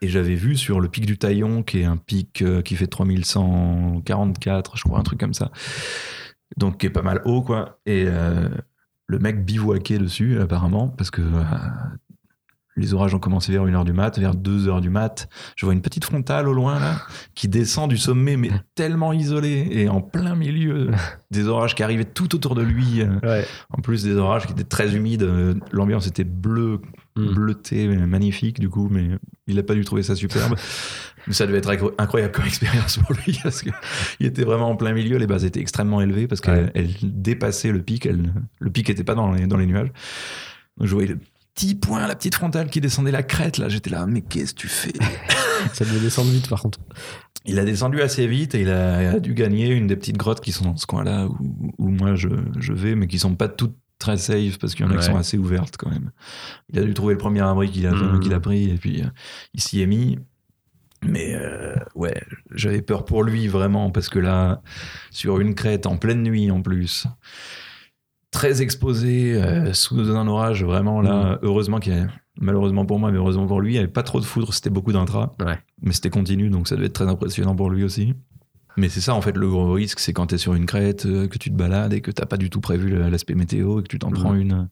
Et j'avais vu sur le pic du Taillon, qui est un pic euh, qui fait 3144, je crois, un truc comme ça. Donc qui est pas mal haut, quoi. Et euh, le mec bivouaquait dessus, apparemment, parce que euh, les orages ont commencé vers 1h du mat, vers 2h du mat. Je vois une petite frontale au loin, là, qui descend du sommet, mais [LAUGHS] tellement isolée et en plein milieu [LAUGHS] des orages qui arrivaient tout autour de lui. Ouais. En plus des orages qui étaient très humides. euh, L'ambiance était bleue, Mm. bleutée, mais magnifique, du coup, mais il n'a pas dû trouver ça superbe. mais [LAUGHS] ça devait être incro- incroyable comme expérience pour lui, parce qu'il était vraiment en plein milieu. Les bases étaient extrêmement élevées, parce qu'elles Ouais. dépassaient le pic. le pic n'était pas dans les, dans les nuages. Petit point, la petite frontale qui descendait la crête, là. J'étais là, mais qu'est-ce que tu fais? [LAUGHS] Ça devait descendre vite par contre. Il a descendu assez vite et il a dû gagner une des petites grottes qui sont dans ce coin-là où, où moi je, je vais, mais qui sont pas toutes très safe parce qu'il y en a qui sont assez ouvertes quand même. Il a dû trouver le premier abri qu'il a, qu'il a pris et puis euh, il s'y est mis. Mais euh, ouais, j'avais peur pour lui vraiment parce que là, sur une crête en pleine nuit en plus, très exposé euh, sous un orage, vraiment là, heureusement qu'il y a, malheureusement pour moi, mais heureusement pour lui, il n'y avait pas trop de foudre, c'était beaucoup d'intra. Ouais. Mais c'était continu, donc ça devait être très impressionnant pour lui aussi. Mais c'est ça, en fait, le gros risque, c'est quand tu es sur une crête, euh, que tu te balades et que t'as pas du tout prévu l'aspect météo et que tu t'en prends une.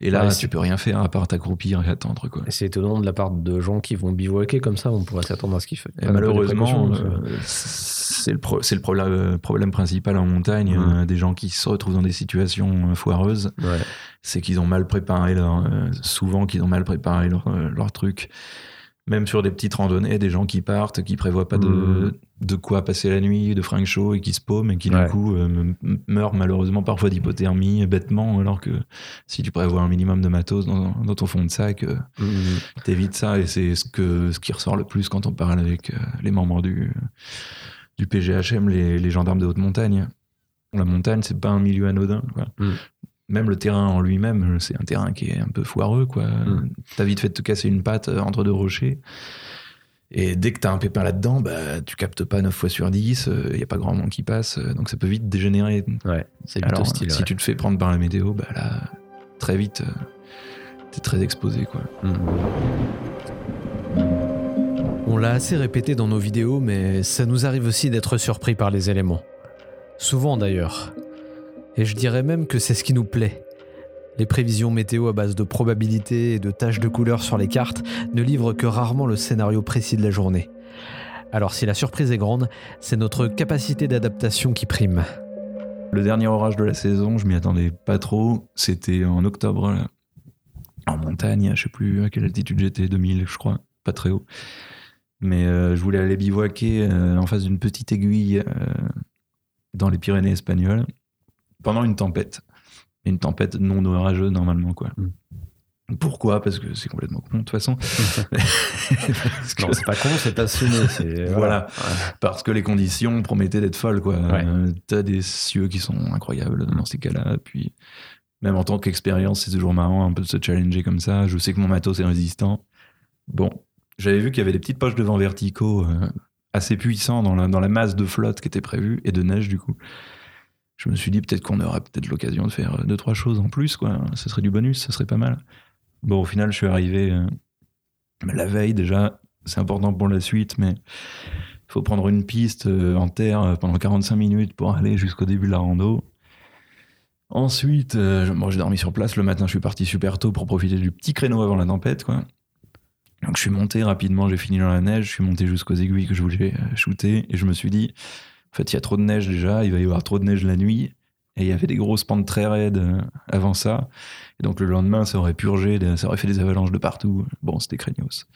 Et là, Ouais, tu peux rien faire à part t'accroupir et attendre, quoi. Et C'est étonnant de la part de gens qui vont bivouaquer comme ça, on pourrait s'attendre à ce qu'ils fassent. Et malheureusement, euh, c'est le, pro- c'est le problème, euh, problème principal en montagne, euh, des gens qui se retrouvent dans des situations euh, foireuses, Ouais. c'est qu'ils ont mal préparé leur, euh, souvent qu'ils ont mal préparé leur, euh, leur truc. Même sur des petites randonnées, des gens qui partent, qui prévoient pas de, Mhm. de quoi passer la nuit, de fringues chauds et qui se paument et qui Ouais. du coup euh, meurent malheureusement parfois d'hypothermie bêtement, alors que si tu prévois un minimum de matos dans, dans ton fond de sac, euh, Mhm. t'évites ça et c'est ce que ce qui ressort le plus quand on parle avec euh, les membres du du PGHM, les, les gendarmes de haute montagne. La montagne, c'est pas un milieu anodin. quoi. Mm. Même le terrain en lui-même, c'est un terrain qui est un peu foireux. quoi. Mm. T'as vite fait de te casser une patte euh, entre deux rochers. Et dès que t'as un pépin là-dedans, bah, tu captes pas 9 fois sur 10, il y a pas grand monde qui passe, euh, donc ça peut vite dégénérer. Ouais, c'est vite Alors, hostile. si ouais. tu te fais prendre par la météo, bah là, très vite, euh, t'es très exposé. quoi. Mhm. On l'a assez répété dans nos vidéos, mais ça nous arrive aussi d'être surpris par les éléments. Souvent d'ailleurs. Et je dirais même que c'est ce qui nous plaît. Les prévisions météo à base de probabilités et de taches de couleurs sur les cartes ne livrent que rarement le scénario précis de la journée. Alors si la surprise est grande, c'est notre capacité d'adaptation qui prime. Le dernier orage de la saison, je m'y attendais pas trop. C'était en octobre, en montagne. Je sais plus à quelle altitude j'étais, 2000, je crois, pas très haut. Mais euh, je voulais aller bivouaquer euh, en face d'une petite aiguille euh, dans les Pyrénées espagnoles pendant une tempête. Une tempête non orageuse normalement, quoi. Pourquoi? Parce que c'est complètement con de toute façon. [LAUGHS] Que- Non, c'est pas con, c'est c'est- [LAUGHS] Voilà. Parce que les conditions promettaient d'être folles, quoi. Ouais. Euh, T'as des cieux qui sont incroyables dans ces cas-là. Puis, même en tant qu'expérience, c'est toujours marrant un peu de se challenger comme ça. Je sais que mon matos est résistant. Bon, j'avais vu qu'il y avait des petites poches de vent verticaux euh, assez puissants dans la, dans la masse de flotte qui était prévue et de neige, du coup. Je me suis dit peut-être qu'on aurait peut-être l'occasion de faire deux, trois choses en plus, quoi. Ce serait du bonus, ce serait pas mal. Bon, au final, je suis arrivé euh, la veille déjà. C'est important pour la suite, mais il faut prendre une piste euh, en terre euh, pendant 45 minutes pour aller jusqu'au début de la rando. Ensuite, euh, j'ai dormi sur place. Le matin, je suis parti super tôt pour profiter du petit créneau avant la tempête. Quoi. Donc, je suis monté rapidement, j'ai fini dans la neige. Je suis monté jusqu'aux aiguilles que je voulais shooter. Et je me suis dit, en fait, il y a trop de neige déjà. Il va y avoir trop de neige la nuit. Et il y avait des grosses pentes très raides euh, avant ça. Et donc, le lendemain, ça aurait purgé, ça aurait fait des avalanches de partout. Bon, c'était craignos.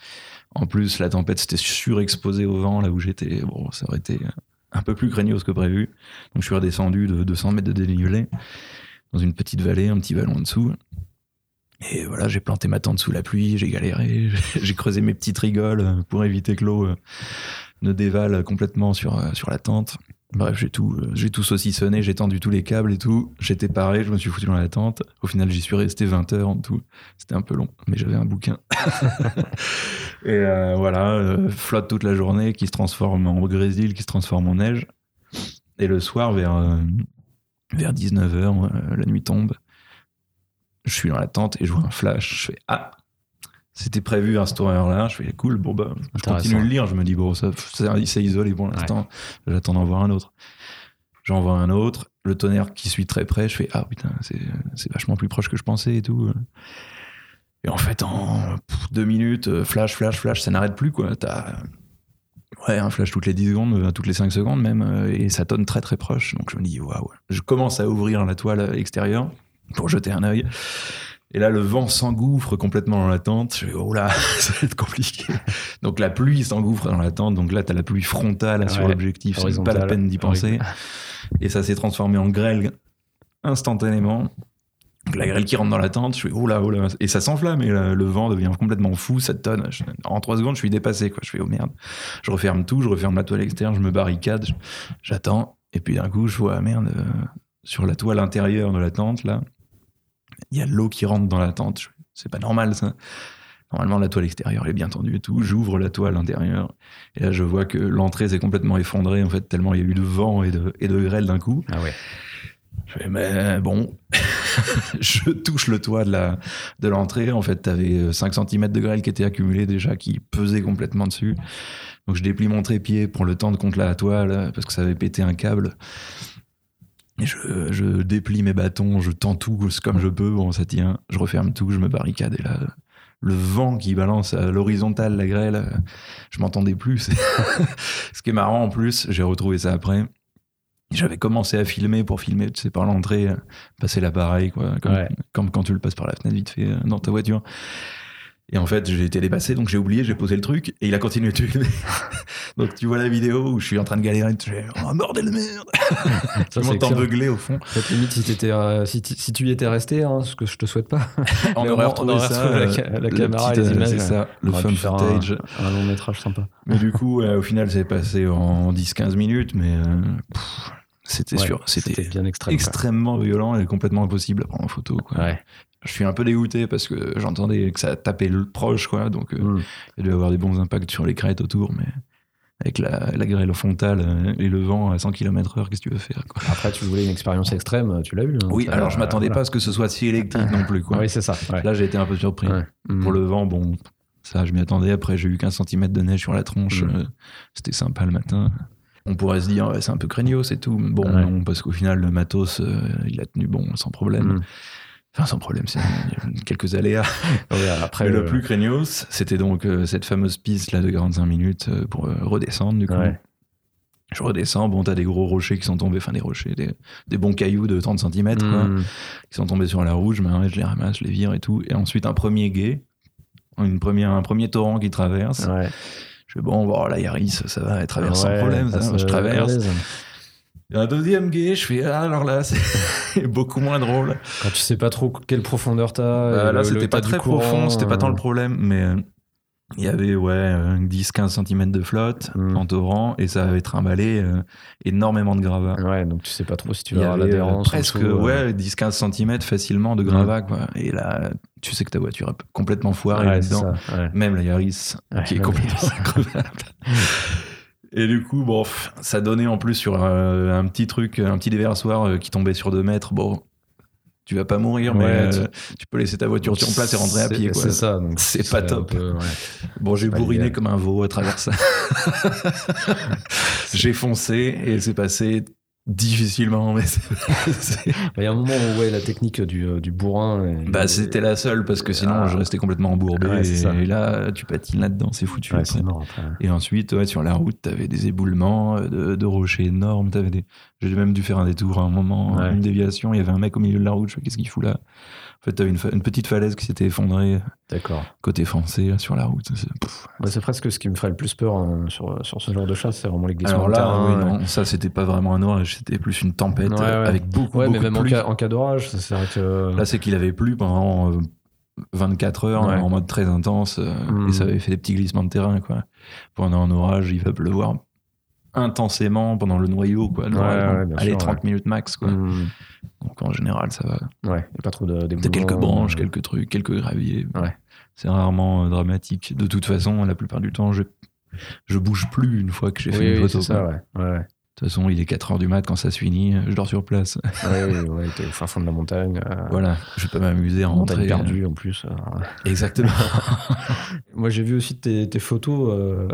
En plus, la tempête s'était surexposée au vent là où j'étais. Bon, ça aurait été un peu plus craignos que prévu. Donc je suis redescendu de 200 mètres de dénivelé dans une petite vallée, un petit vallon en dessous. Et voilà, j'ai planté ma tente sous la pluie, j'ai galéré, [LAUGHS] j'ai creusé mes petites rigoles pour éviter que l'eau euh, ne dévale complètement sur, euh, sur la tente. Bref, j'ai tout, euh, j'ai tout saucissonné, j'ai tendu tous les câbles et tout. J'étais paré, je me suis foutu dans la tente. Au final, j'y suis resté 20 heures en tout. C'était un peu long, mais j'avais un bouquin. [LAUGHS] et euh, voilà, euh, flotte toute la journée qui se transforme en grésil, qui se transforme en neige. Et le soir, vers, euh, vers 19h, la nuit tombe. Je suis dans la tente et je vois un flash. Je fais Ah C'était prévu à cette heure-là. Je fais Cool, bon, bah, je continue de lire. Je me dis Bon, ça, ça- c'est isolé pour l'instant. J'attends d'en voir un autre. J'en vois un autre. Le tonnerre qui suit très près. Je fais Ah putain, c'est vachement plus proche que je pensais et tout. Et en fait, en deux minutes, euh, flash, flash, flash, ça n'arrête plus, quoi. T'as ouais, un flash toutes les 10 secondes, euh, toutes les 5 secondes même, euh, et ça tonne très très proche. Donc je me dis, waouh. Je commence à ouvrir la toile extérieure pour jeter un œil. Et là, le vent s'engouffre complètement dans la tente. Je fais, oh là, [LAUGHS] ça va être compliqué. Donc la pluie s'engouffre dans la tente. Donc là, t'as la pluie frontale sur l'objectif. C'est pas la peine d'y penser. Et ça s'est transformé en grêle instantanément. Donc, la grêle qui rentre dans la tente, je fais oh là, oh là. Et ça s'enflamme et le, le vent devient complètement fou, ça tonne. Je- en trois secondes, je suis dépassé. Quoi. Je fais oh merde. Je referme tout, je referme la toile externe, je me barricade, j'attends. Et puis d'un coup, je vois merde, euh, sur la toile intérieure de la tente, là, il y a de l'eau qui rentre dans la tente. C'est pas normal ça. Normalement, la toile extérieure est bien tendue et tout. J'ouvre la toile intérieure. Et là, je vois que l'entrée s'est complètement effondrée, en fait, tellement il y a eu de vent et de, et de grêle d'un coup. Ah ouais. Je fais, mais bon, [LAUGHS] je touche le toit de la de l'entrée. En fait, t'avais 5 cm de grêle qui était accumulé déjà, qui pesait complètement dessus. Donc, je déplie mon trépied pour le tendre contre la toile parce que ça avait pété un câble. Je, je déplie mes bâtons, je tends tout comme je peux. Bon, ça tient. Je referme tout, je me barricade. Et là, le vent qui balance à l'horizontale, la grêle, je m'entendais plus. [LAUGHS] Ce qui est marrant en plus, j'ai retrouvé ça après. J'avais commencé à filmer pour filmer, tu sais, par l'entrée, passer l'appareil, quoi, comme, Ouais. comme quand tu le passes par la fenêtre vite fait euh, dans ta voiture. Et en fait, j'ai été dépassé, donc j'ai oublié, j'ai posé le truc, et il a continué de filmer. [LAUGHS] donc tu vois la vidéo où je suis en train de galérer, [LAUGHS] je fais « Oh, bordel de merde !» Ça, Tu m'entends beugler au fond. En fait, limite, si, t'étais, euh, si, tu- si tu y étais resté, hein, ce que je te souhaite pas, [LAUGHS] On aurait retrouvé ça, la la caméra et les euh, images. C'est ça, le fun faire un- footage. Un, long métrage sympa. Mais du coup, euh, au final, c'est passé en 10-15 minutes, mais euh, pff, c'était Ouais, sûr, c'était quoi. extrêmement violent et complètement impossible à prendre en photo. Quoi. Ouais. Je suis un peu dégoûté parce que j'entendais que ça tapait le proche, quoi. Donc, euh, Mm. il devait avoir des bons impacts sur les crêtes autour, mais avec la, la grêle frontale euh, et le vent à 100 km/h, qu'est-ce que tu veux faire, quoi? Après, tu voulais une expérience extrême, tu l'as eu. hein. Oui, alors je m'attendais voilà. pas à ce que ce soit si électrique non plus, quoi. Oui, c'est ça. ouais. Là, j'ai été un peu surpris. Mm. Pour le vent, bon, ça, je m'y attendais. Après, j'ai eu 15 cm de neige sur la tronche. Mm. euh, C'était sympa le matin. On pourrait se dire, ouais, c'est un peu craignos, c'est tout. Bon, Ouais. non, parce qu'au final, le matos, euh, il a tenu bon, sans problème. Mm. Enfin, sans problème, c'est [LAUGHS] quelques aléas. Ouais, après, Mais le euh, plus craignos, c'était donc euh, cette fameuse piste là de 45 minutes euh, pour redescendre, du coup. Je redescends, bon, t'as des gros rochers qui sont tombés, enfin des rochers, des, des bons cailloux de 30 cm, quoi, Mm. qui sont tombés sur la route, je m'arrête, je les ramasse, je les vire et tout. Et ensuite, un premier guet, une première, un premier torrent qui traverse. Ouais. Je fais bon, bon, la Yaris, ça va, elle traverse Ouais, sans problème, ça ça, je traverse. un deuxième guet, je fais, ah, alors là, c'est [LAUGHS] beaucoup moins drôle. Quand tu sais pas trop quelle profondeur t'as. Euh, et là, c'était pas très courant, profond, c'était pas tant le euh, problème, mais euh, il y avait ouais, 10-15 cm de flotte Mm. en torrent et ça avait trimballé euh, énormément de gravats. Ouais, donc tu sais pas trop si tu vas avoir euh, l'adhérence. en presque dessous, euh. ouais, 10-15 cm facilement de gravats. Quoi. Et là, tu sais que ta voiture est complètement foirée Ouais, ça. Même la Yaris, qui est complètement increvable. [LAUGHS] Et du coup, bon, ça donnait en plus sur euh, un petit truc, un petit déversoir euh, qui tombait sur deux mètres. Bon, tu vas pas mourir, mais Ouais, euh, tu peux laisser ta voiture sur place et rentrer à pied. C'est ça. donc C'est pas top. peu, ouais. Bon, j'ai bourriné comme un veau à travers ça. [LAUGHS] j'ai foncé et c'est passé difficilement, [LAUGHS] mais Il y a un moment où ouais, la technique du, euh, du bourrin. et- bah, c'était la seule parce que sinon Ah. je restais complètement embourbé Ouais, et, là tu patines là-dedans, c'est foutu. Ouais, après. c'est mort après. Et ensuite, ouais, sur la route, t'avais des éboulements euh, de, de rochers énormes. T'avais des... J'ai même dû faire un détour à un moment, Ouais. une déviation. Il y avait un mec au milieu de la route. Je fais, qu'est-ce qu'il fout là? En fait, t'avais une, fa- une petite falaise qui s'était effondrée D'accord. côté français là, sur la route. C'est-. Ouais, presque ce qui me ferait le plus peur hein, sur, sur ce genre de chasse, c'est vraiment les glissements Alors de là, terrain, oui, ouais. non, ça c'était pas vraiment un orage, c'était plus une tempête Ouais, euh, ouais. avec beaucoup, Ouais, beaucoup mais même de en pluie. cas, en cas d'orage, c'est vrai que. Là, c'est qu'il avait plu pendant euh, 24 heures Ouais. en mode très intense euh, et ça avait fait des petits glissements de terrain. Quoi. Pendant un orage, il va pleuvoir intensément pendant le noyau. Quoi, Ouais, ouais, bien Allez, sûr, 30 minutes max. Quoi. Hmm. Donc en général, ça va. Ouais, il n'y a pas trop de T'as quelques branches, euh, quelques trucs, quelques graviers. Ouais. C'est rarement euh, dramatique. De toute façon, la plupart du temps, je, je bouge plus une fois que j'ai Oui, fait une oui, photo. c'est ça, ouais. De toute façon, il est 4 heures du mat quand ça se finit, je dors sur place. ouais, ouais, t'es au fin fond de la montagne. euh, voilà, je peux m'amuser à montagne rentrer. euh, perdue en plus. euh. Exactement. [LAUGHS] Moi, j'ai vu aussi tes, tes photos euh,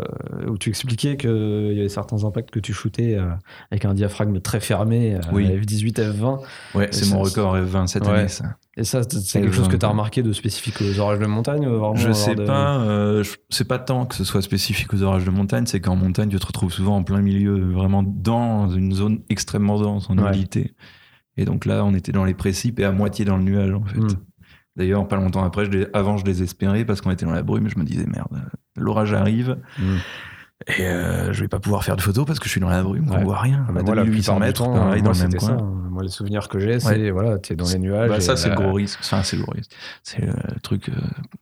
où tu expliquais qu'il y avait certains impacts que tu shootais euh, avec un diaphragme très fermé, euh, Oui. F18, F20. Ouais, c'est mon record F20 cette Ouais. année, ça. Et ça, c'est quelque chose que tu as remarqué de spécifique aux orages de montagne ou vraiment Je sais de- pas, euh, c'est pas tant que ce soit spécifique aux orages de montagne, c'est qu'en montagne, tu te retrouves souvent en plein milieu, vraiment dans une zone extrêmement dense en Ouais. humidité. Et donc là, on était dans les précipes et à moitié dans le nuage, en fait. Mm. D'ailleurs, pas longtemps après, je, avant, je désespérais parce qu'on était dans la brume. Je me disais, merde, l'orage arrive Mm. Et euh, je vais pas pouvoir faire de photos parce que je suis dans la brume, Ouais. on voit rien. Ah bah À moi, la 2800 plupart du mètres, temps, pareil, moi, dans le même coin. ça, hein. Moi, les souvenirs que j'ai, c'est voilà, t'es dans les nuages. Bah, ça, c'est le gros risque. Enfin, c'est le gros risque. C'est le truc euh,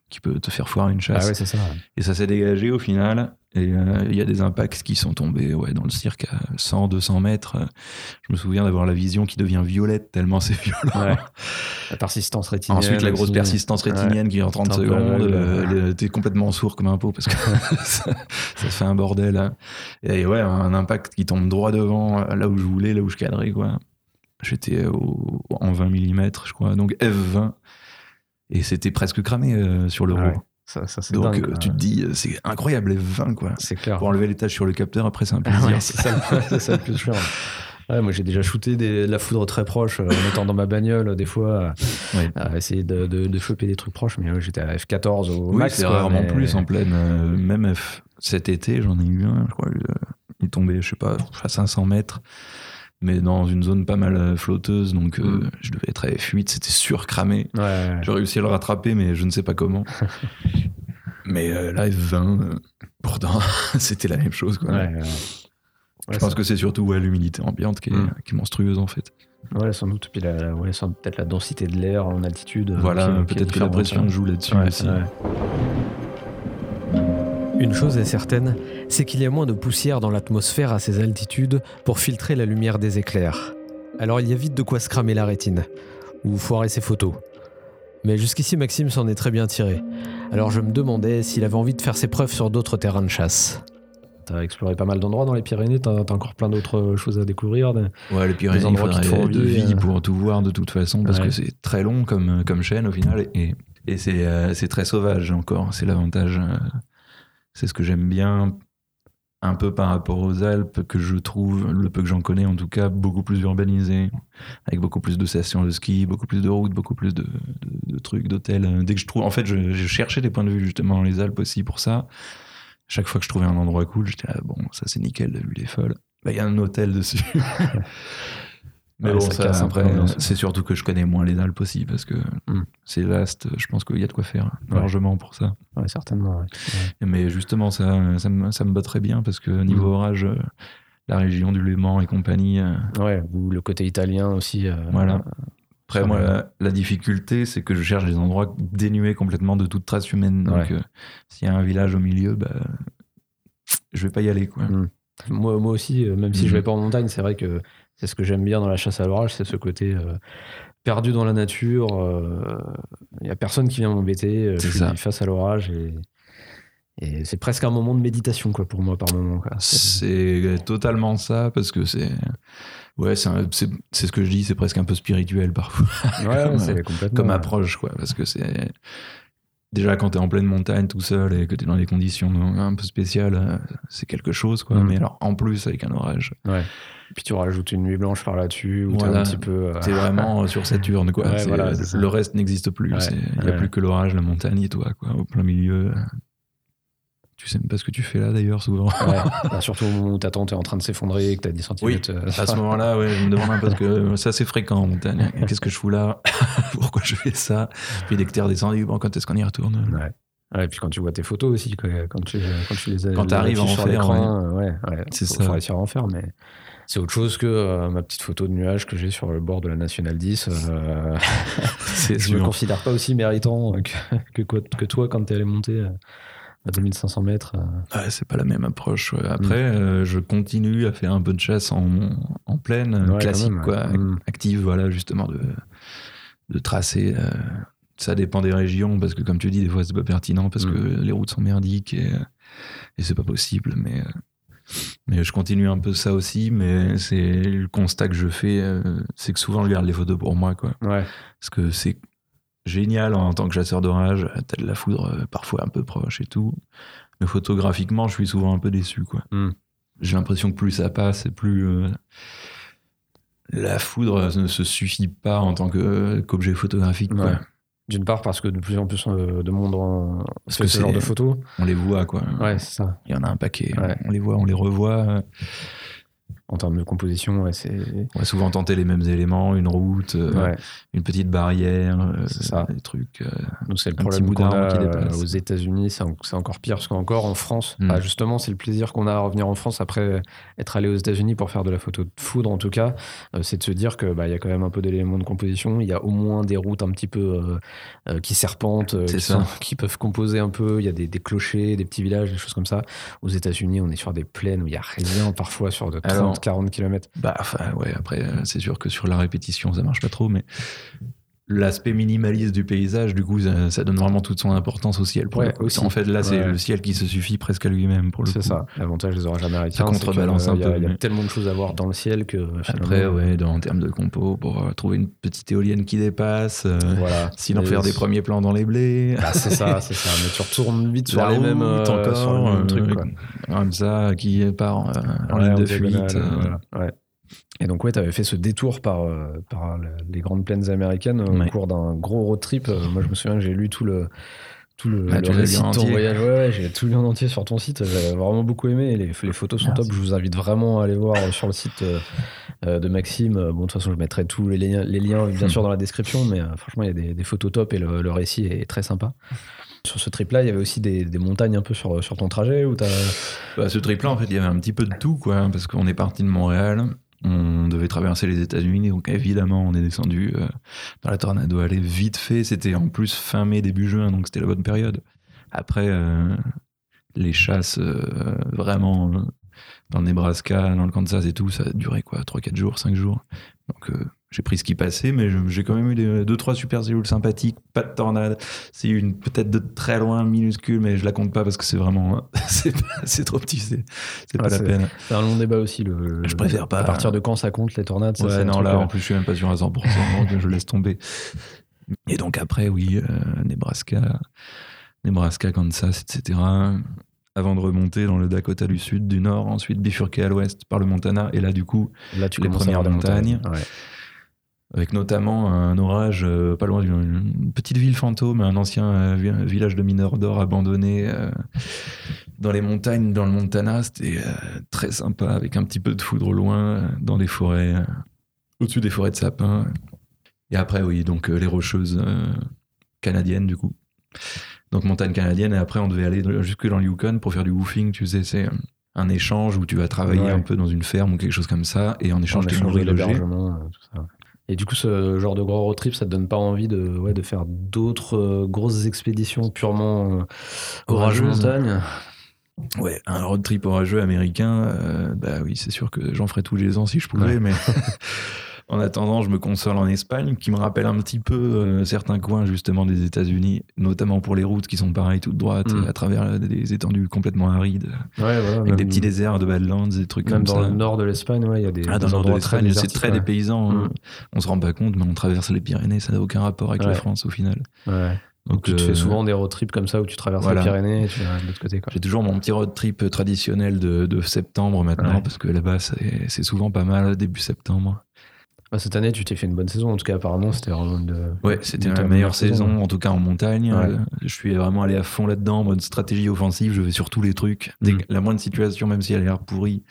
qui peut te faire foire une Ah chasse. ouais, ça. Et ça s'est dégagé au final. Et euh, il y a des impacts qui sont tombés ouais, dans le cirque à 100, 200 mètres. Je me souviens d'avoir la vision qui devient violette tellement c'est [LAUGHS] violent. La persistance rétinienne. Ensuite, la grosse persistance rétinienne qui est en 30 T'es un peu secondes. euh, le- T'es complètement sourd comme un pot parce que [LAUGHS] [LAUGHS] ça, ça fait un bordel. hein. Et ouais, un impact qui tombe droit devant, euh, là où je voulais, là où je cadrais. quoi. J'étais en 20 mm, je crois. Donc F20. Et c'était presque cramé euh, sur le Ouais. roue. Ça, ça, c'est Donc dingue, euh, quoi. tu te dis, euh, c'est incroyable, F20, quoi. C'est clair. Pour enlever l'étage sur le capteur, après, c'est un Ah plaisir. ouais, c'est ça, ça le plus chiant. [LAUGHS] Ouais, moi j'ai déjà shooté des- de la foudre très proche euh, en étant dans ma bagnole des fois Ouais. à essayer de, de- de choper des trucs proches mais ouais, j'étais à F14 au Oui, max c'est rarement mais- plus en pleine. euh, même F- cet été, j'en ai eu un, je crois. euh, il tombait, je sais pas, à 500 mètres, mais dans une zone pas mal euh, flotteuse, donc euh, Mm. je devais être à F8, c'était surcramé. Ouais. J'ai réussi à le rattraper, mais je ne sais pas comment. [LAUGHS] mais euh, là, F20, euh, pourtant, [LAUGHS] c'était la même chose. Quoi. Ouais, je pense ça- que c'est surtout ouais, l'humidité ambiante qui est, Mm. qui est monstrueuse en fait. ouais, sans doute puis la, la- ouais, sans- peut-être la densité de l'air en altitude euh, voilà, peut-être que la pression avancer. joue là-dessus Ouais, aussi. ouais. Une chose est certaine, c'est qu'il y a moins de poussière dans l'atmosphère à ces altitudes pour filtrer la lumière des éclairs. Alors il y a vite de quoi se cramer la rétine, ou foirer ses photos. Mais jusqu'ici Maxime s'en est très bien tiré. Alors je me demandais s'il avait envie de faire ses preuves sur d'autres terrains de chasse. T'as exploré pas mal d'endroits dans les Pyrénées, t'as t'as encore plein d'autres choses à découvrir. de- Ouais, les Pyrénées, Des il endroits te faudrait de vie euh. pour tout voir de toute façon, parce Ouais. que c'est très long comme, comme chaîne au final, et, et c'est euh, très sauvage encore. C'est l'avantage. euh, c'est ce que j'aime bien, un peu par rapport aux Alpes, que je trouve, le peu que j'en connais en tout cas, beaucoup plus urbanisé, avec beaucoup plus de stations de ski, beaucoup plus de routes, beaucoup plus de, de- de trucs, d'hôtels. Dès que je trouve, en fait, je, je cherchais des points de vue justement dans les Alpes aussi pour ça. Chaque fois que je trouvais un endroit cool, j'étais là, bon, ça c'est nickel, la vue est folle. Bah, il y a un hôtel dessus. [LAUGHS] Mais Ouais, bon, ça ça, l'ambiance. c'est surtout que je connais moins les Alpes aussi, parce que Mm. c'est vaste. Je pense qu'il y a de quoi faire Ouais. largement pour ça. Ouais, certainement. ouais. Mais justement, ça, ça, me, ça me bat très bien, parce que niveau Mm. orage, euh, la région du Léman et compagnie, euh, Ouais, ou le côté italien aussi. euh, voilà. Après, moi, la, la difficulté, c'est que je cherche des endroits dénués complètement de toute trace humaine. Donc, euh, s'il y a un village au milieu, bah, je vais pas y aller, quoi. Mm. Moi, moi aussi, euh, même si je vais pas en montagne, c'est vrai que c'est ce que j'aime bien dans la chasse à l'orage, c'est ce côté euh, perdu dans la nature. Il y a personne qui vient m'embêter. euh, Je C'est suis ça. face à l'orage et, et c'est presque un moment de méditation quoi pour moi par moment. C'est totalement ça, parce que c'est. Ouais, c'est ce que je dis, c'est presque un peu spirituel parfois, Ouais, [LAUGHS] comme, complètement. comme approche, quoi. Parce que c'est. Déjà, quand t'es en pleine montagne tout seul et que t'es dans des conditions un peu spéciales, euh, c'est quelque chose, quoi. Mm. Mais alors, en plus, avec un orage, Ouais. Puis tu rajoutes une nuit blanche par là-dessus ou Voilà. un petit peu. euh, t'es vraiment euh, [LAUGHS] sur Saturne, quoi. Ouais, voilà, le reste n'existe plus. Ouais, Il n'y a ouais. plus que l'orage, la montagne et toi, quoi, au plein milieu. Tu sais même pas ce que tu fais là, d'ailleurs, souvent. ouais. Bah, surtout au moment où ta tente est en train de s'effondrer et que t'as 10 cm. Oui, À ce moment-là, ouais, je me demande un peu parce que c'est assez fréquent en montagne. [LAUGHS] Qu'est-ce que je fous là [LAUGHS] Pourquoi je fais ça Puis dès que t'es redescendu, bon, quand est-ce qu'on y retourne? Ouais. Ouais, et puis quand tu vois tes photos aussi, quoi, quand, tu, quand tu les as Quand les t'arrives à en sur faire, l'écran, euh, ouais, ouais, C'est ça. faut réussir à en faire, mais c'est autre chose que euh, ma petite photo de nuage que j'ai sur le bord de la Nationale 10. euh, [LAUGHS] C'est je me sûr. considère pas aussi méritant que, que, quoi- que toi quand t'es allé monter euh, à 2500 mètres. euh. Ouais, c'est pas la même approche. ouais. Après, euh, je continue à faire un peu de chasse en, en pleine, euh, Ouais, classique, même, quoi, Mm. active, voilà, justement, de, de tracer. euh, ça dépend des régions, parce que comme tu dis, des fois c'est pas pertinent, parce Mm. que les routes sont merdiques et, et c'est pas possible. Mais, mais je continue un peu ça aussi, mais c'est le constat que je fais, c'est que souvent je garde les photos pour moi, quoi. Ouais, Parce que c'est génial en tant que chasseur d'orage. T'as de la foudre euh, parfois un peu proche et tout. Mais photographiquement, je suis souvent un peu déçu. quoi. Mm. J'ai l'impression que plus ça passe et plus. euh, la foudre ne se suffit pas en tant que- qu'objet photographique. quoi. D'une part parce que de plus en plus euh, de monde en... Parce fait que ce genre de photos. On les voit, quoi. Ouais, c'est ça. Il y en a un paquet. Ouais. On les voit, on les revoit. En termes de composition, ouais, c'est. On va souvent tenter les mêmes éléments, une route, euh, Ouais. une petite barrière, euh, ça. des trucs. euh, Nous, c'est le problème qu'on a qui euh, dépasse. aux États-Unis, c'est en- c'est encore pire parce qu'encore en France, Mm. bah, justement, c'est le plaisir qu'on a à revenir en France après être allé aux États-Unis pour faire de la photo de foudre en tout cas, c'est de se dire que bah, y a quand même un peu d'éléments de composition, il y a au moins des routes un petit peu qui serpentent, qui, ça. sont- [LAUGHS] qui peuvent composer un peu, il y a des, des clochers, des petits villages, des choses comme ça. Aux États-Unis, on est sur des plaines où il y a rien parfois sur de 30, Alors- 40 km. Bah, enfin, ouais, après, euh, c'est sûr que sur la répétition, ça marche pas trop, mais l'aspect minimaliste du paysage, du coup, ça, ça donne vraiment toute son importance au ciel. Pour Ouais, aussi. En fait, là, c'est Ouais. le ciel qui se suffit presque à lui-même, pour le coup. C'est ça. L'avantage des orages américains, Ça contrebalance euh, un peu, Il y a tellement de choses à voir dans le ciel que Après, finalement, ouais, dans, en termes de compo, pour euh, trouver une petite éolienne qui dépasse, euh, Voilà. sinon faire des premiers plans dans les blés. Bah, c'est ça, [LAUGHS] c'est ça. Mais tu retournes vite sur les mêmes, euh, sur les mêmes euh, trucs, quoi. Comme ça, qui part euh, en Ouais, ligne de fuite. voilà, ouais. Et donc, ouais, tu avais fait ce détour par, euh, par le- les grandes plaines américaines euh, Ouais. au cours d'un gros road trip. Euh, Moi, je me souviens que j'ai lu tout le, tout le, Ah, le récit de ton entier. voyage. Ouais, ouais, j'ai tout lu en entier sur ton site. J'avais vraiment beaucoup aimé. Les, les photos sont Merci. top. Je vous invite vraiment à aller voir sur le site de Maxime. Bon, de toute façon, je mettrai tous les liens, les liens bien sûr, dans la description. Mais euh, franchement, il y a des, des photos top et le, le récit est très sympa. Sur ce trip-là, il y avait aussi des, des montagnes un peu sur, sur ton trajet où t'as. Bah, ce trip-là, en fait, il y avait un petit peu de tout, quoi, hein, parce qu'on est parti de Montréal, on devait traverser les États-Unis, donc évidemment, on est descendu euh, dans la Tornado Alley vite fait. C'était en plus fin mai, début juin, donc c'était la bonne période. Après, euh, les chasses, euh, vraiment, dans le Nebraska, dans le Kansas et tout, ça a duré quoi 3-4 jours, 5 jours. Donc, j'ai pris ce qui passait, mais j'ai quand même eu des, deux, trois super cellules sympathiques, pas de tornade. C'est une peut-être de très loin, minuscule, mais je la compte pas parce que c'est vraiment. [LAUGHS] c'est trop petit, c'est Ah, pas la peine. C'est un long débat aussi. Le, Je préfère pas. À partir de quand ça compte les tornades ça, Ouais, non, là, en plus, je suis même pas sûr à 100%, [LAUGHS] donc je laisse tomber. Et donc après, oui, euh, Nebraska, Nebraska, Kansas, etc. Avant de remonter dans le Dakota du Sud, du Nord, ensuite bifurquer à l'Ouest par le Montana, et là, du coup, Là, tu les premières montagnes. Ouais. Avec notamment un orage euh, pas loin d'une une petite ville fantôme, un ancien euh, vi- village de mineurs d'or abandonné euh, dans les montagnes, dans le Montana. C'était très sympa, avec un petit peu de foudre au loin, dans des forêts, au-dessus des forêts de sapins. Et après, oui, donc les rocheuses canadiennes, du coup. Donc montagne canadienne, et après, on devait aller jusque dans le Yukon pour faire du woofing, tu sais, c'est un échange où tu vas travailler Ouais. un peu dans une ferme ou quelque chose comme ça, et en échange, tu es nourri, logé. tout ça. Et du coup, ce genre de gros road trip, ça te donne pas envie de, ouais, de faire d'autres euh, grosses expéditions purement euh, orageuses Orageuses. montagne Ouais, un road trip orageux américain, euh, bah oui, c'est sûr que j'en ferais tous les ans si je pouvais, Ouais. mais [LAUGHS] en attendant, je me console en Espagne, qui me rappelle un petit peu euh, certains coins justement des États-Unis, notamment pour les routes qui sont pareilles, toutes droites, Mm. à travers des étendues complètement arides, Ouais, voilà. avec des petits déserts de Badlands, des trucs Même comme dans ça. le nord de l'Espagne, ouais, il y a des, Ah, des dans le nord de l'Espagne, c'est très ouais. dépaysant. Mm. hein. On se rend pas compte, mais on traverse les Pyrénées, ça n'a aucun rapport avec la. France au final. Ouais. Donc, Tu te euh, fais souvent des road trips comme ça où tu traverses voilà. les Pyrénées et tu vas de l'autre côté. J'ai toujours mon petit road trip traditionnel de, de septembre maintenant, Ouais. parce que là-bas, c'est souvent pas mal, début septembre. Bah, cette année, tu t'es fait une bonne saison. En tout cas, apparemment, c'était vraiment une. Ouais, c'était la meilleure saison, en tout cas en montagne. Ouais. Euh, Je suis vraiment allé à fond là-dedans, en mode stratégie offensive. Je vais sur tous les trucs. Dès Mm. que la moindre situation, même si elle a l'air pourrie,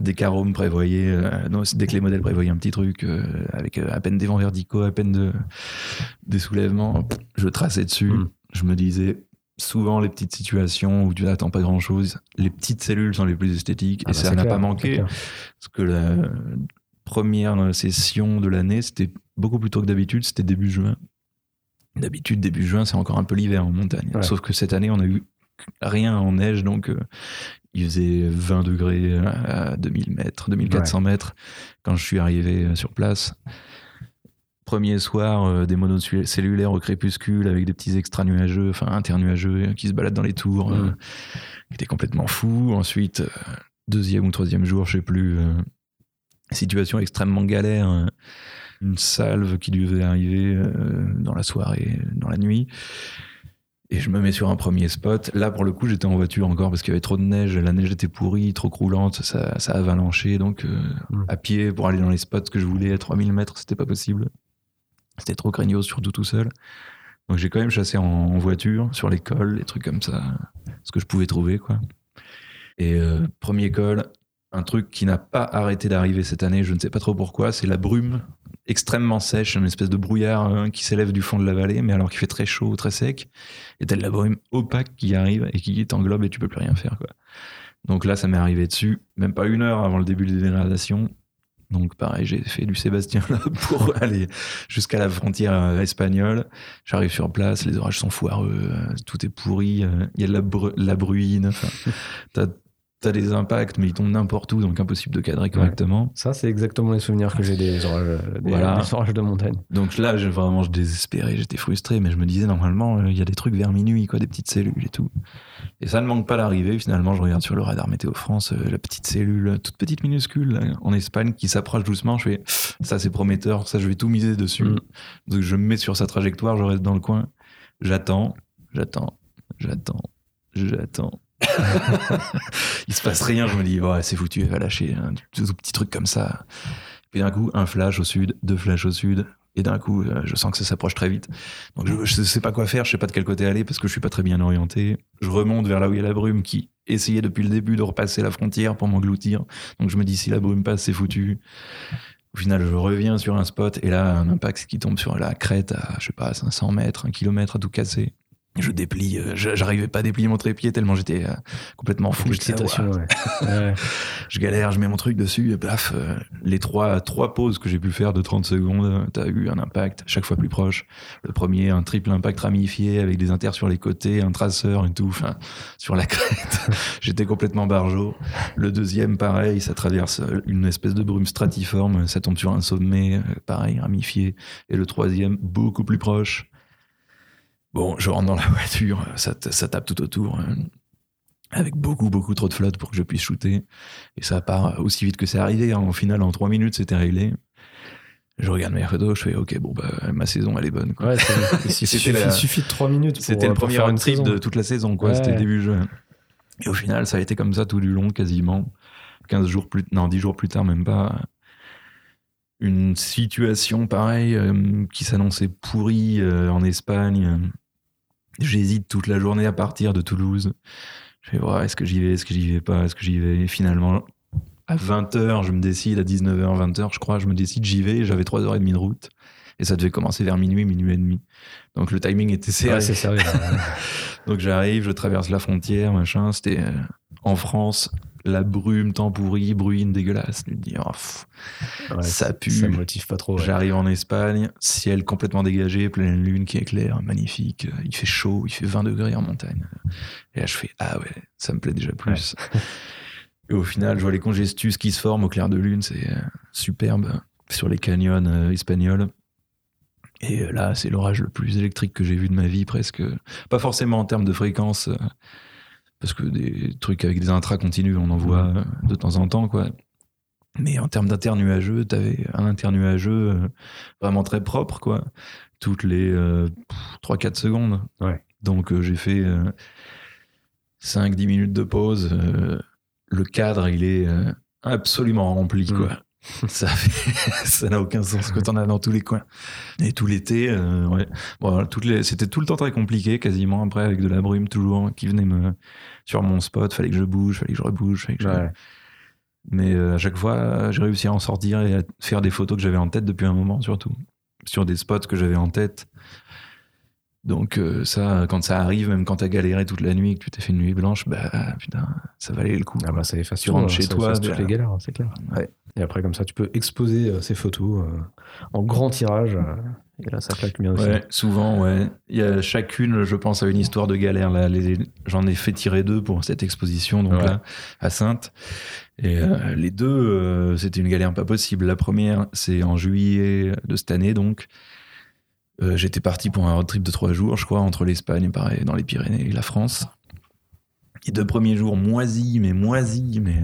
dès prévoyait, euh, non, dès que les modèles prévoyaient un petit truc, euh, avec euh, à peine des vents verticaux, à peine de, des soulèvements, je traçais dessus. Mm. Je me disais, souvent les petites situations où tu n'attends pas grand-chose, les petites cellules sont les plus esthétiques, Ah et bah, ça n'a pas manqué. Parce que la première session de l'année, c'était beaucoup plus tôt que d'habitude, c'était début juin. D'habitude, début juin, c'est encore un peu l'hiver en montagne. Ouais. Sauf que cette année, on a eu rien en neige, donc euh, il faisait 20 degrés à 2000 mètres, 2400 mètres quand je suis arrivé euh, sur place. Premier soir, euh, des monocellulaires au crépuscule avec des petits extra nuageux, enfin internuageux, euh, qui se baladent dans les tours, euh, Mm. qui étaient complètement fous. Ensuite, euh, deuxième ou troisième jour, je sais plus, euh, situation extrêmement galère, euh, une salve qui devait arriver euh, dans la soirée, dans la nuit. Et je me mets sur un premier spot. Là, pour le coup, j'étais en voiture encore parce qu'il y avait trop de neige. La neige était pourrie, trop croulante. Ça, ça avalanchait. Donc, euh, Mm. à pied, pour aller dans les spots que je voulais à 3000 mètres, c'était pas possible. C'était trop craignos, surtout tout seul. Donc, j'ai quand même chassé en, en voiture, sur les cols, les trucs comme ça. Ce que je pouvais trouver, quoi. Et euh, premier col, un truc qui n'a pas arrêté d'arriver cette année, je ne sais pas trop pourquoi, c'est la brume extrêmement sèche, une espèce de brouillard hein, qui s'élève du fond de la vallée, mais alors qu'il fait très chaud, très sec, et t'as de la brume opaque qui arrive et qui t'englobe et tu peux plus rien faire. Quoi. Donc là, ça m'est arrivé dessus, même pas une heure avant le début des dégradations. Donc pareil, j'ai fait du Sébastien là [LAUGHS] pour aller jusqu'à la frontière euh, espagnole. J'arrive sur place, les orages sont foireux, euh, tout est pourri, euh, il y a de la, la bruine, t'as [LAUGHS] t'as des impacts, mais ils tombent n'importe où, donc impossible de cadrer correctement. Ça, c'est exactement les souvenirs que j'ai des orages, des, Voilà. des orages de montagne. Donc là, j'ai vraiment je désespérais, j'étais frustré, mais je me disais normalement, euh, il y a des trucs vers minuit, quoi, des petites cellules et tout. Et ça ne manque pas d'arriver. Finalement, je regarde sur le radar météo France, euh, la petite cellule, toute petite minuscule là, en Espagne qui s'approche doucement. Je fais, ça c'est prometteur, ça je vais tout miser dessus. Mm. Donc je me mets sur sa trajectoire, je reste dans le coin, j'attends, j'attends, j'attends, j'attends. [LAUGHS] il se passe rien, je me dis, ouais, c'est foutu, elle va lâcher un tout petit truc comme ça. Puis d'un coup, un flash au sud, deux flashs au sud, et d'un coup, euh, je sens que ça s'approche très vite. Donc je, je sais pas quoi faire, je sais pas de quel côté aller parce que je suis pas très bien orienté. Je remonte vers là où il y a la brume qui essayait depuis le début de repasser la frontière pour m'engloutir. Donc je me dis, si la brume passe, c'est foutu. Au final, je reviens sur un spot et là, un impact qui tombe sur la crête à, je sais pas, 500 mètres, un kilomètre à tout casser. Je déplie, euh, je- j'arrivais pas à déplier mon trépied tellement j'étais euh, complètement fou. Ouais. Ouais. [LAUGHS] Je galère, je mets mon truc dessus et paf, euh, les trois, trois pauses que j'ai pu faire de 30 secondes, t'as eu un impact chaque fois plus proche. Le premier, un triple impact ramifié avec des inters sur les côtés, un traceur et tout, enfin, sur la crête. [LAUGHS] J'étais complètement barjot. Le deuxième, pareil, ça traverse une espèce de brume stratiforme, ça tombe sur un sommet, pareil, ramifié. Et le troisième, beaucoup plus proche. Bon, je rentre dans la voiture, ça, ça tape tout autour. euh, avec beaucoup, beaucoup trop de flotte pour que je puisse shooter. Et ça part aussi vite que c'est arrivé. hein. Au final, en trois minutes, c'était réglé. Je regarde mes photos, je fais OK, bon, bah, ma saison, elle est bonne. quoi. Ouais, c'est- il, [LAUGHS] C'était suffit, la- il suffit de 3 minutes. pour- C'était le pour premier trip saison. de toute la saison, quoi. Ouais. C'était début juin. Et au final, ça a été comme ça tout du long, quasiment. 15 jours plus, non, 10 jours plus tard, même pas. Une situation pareille euh, qui s'annonçait pourrie euh, en Espagne. J'hésite toute la journée à partir de Toulouse. Je fais, ouais, est-ce que j'y vais, est-ce que j'y vais pas, est-ce que j'y vais? Et finalement, à 20h, je me décide, à 19h, 20h, je crois, je me décide, j'y vais. J'avais 3h30 de route. Et ça devait commencer vers minuit, minuit et demi. Donc le timing était serré. Ouais, c'est. [LAUGHS] Donc j'arrive, je traverse la frontière, machin. C'était euh, en France, la brume, temps pourri, bruine dégueulasse. Tu te dis, oh, pff, Ouais, ça pue. Ça me motive pas trop. ouais. J'arrive en Espagne, ciel complètement dégagé, pleine lune qui éclaire, magnifique. Il fait chaud, il fait 20 degrés en montagne. Et là, je fais Ah ouais, ça me plaît déjà plus. [LAUGHS] Et au final, je vois les congestus qui se forment au clair de lune, c'est euh, superbe sur les canyons euh, espagnols. Et euh, là, c'est l'orage le plus électrique que j'ai vu de ma vie, presque. Pas forcément en termes de fréquence, euh, parce que des trucs avec des intras continus, on en voit euh, de temps en temps, quoi. Mais en termes d'internuageux, t'avais un internuageux euh, vraiment très propre, quoi. Toutes les 3-4 secondes. Ouais. Donc euh, j'ai fait 5-10 minutes de pause. euh, le cadre, il est euh, absolument rempli, Mm. quoi. [LAUGHS] Ça fait- [LAUGHS] ça n'a aucun sens que t'en as dans tous les coins. Et tout l'été, euh, ouais. Bon, voilà, toutes les, c'était tout le temps très compliqué, quasiment après avec de la brume toujours qui venait me sur mon spot. Fallait que je bouge, fallait que je rebouge, fallait que je- Ouais. mais euh, à chaque fois, j'ai réussi à en sortir et à faire des photos que j'avais en tête depuis un moment, surtout. Sur des spots que j'avais en tête. Donc, euh, ça, quand ça arrive, même quand t'as galéré toute la nuit et que tu t'es fait une nuit blanche, bah putain, ça valait le coup. Ah bah, ça efface Tu rentres hein, chez ça toi, efface toutes bah- les galères, hein, c'est clair. Ouais. Et après, comme ça, tu peux exposer euh, ces photos euh, en grand tirage. euh, et là, ça claque bien aussi. Ouais, souvent, ouais. Il y a chacune, je pense, à une histoire de galère. Là, j'en ai fait tirer deux pour cette exposition, donc Ouais. là, à Sainte. Et les deux, c'était une galère pas possible. La première, c'est en juillet de cette année, donc. Euh, J'étais parti pour un road trip de trois jours, je crois, entre l'Espagne, pareil, dans les Pyrénées et la France. Les deux premiers jours moisis, mais moisis, mais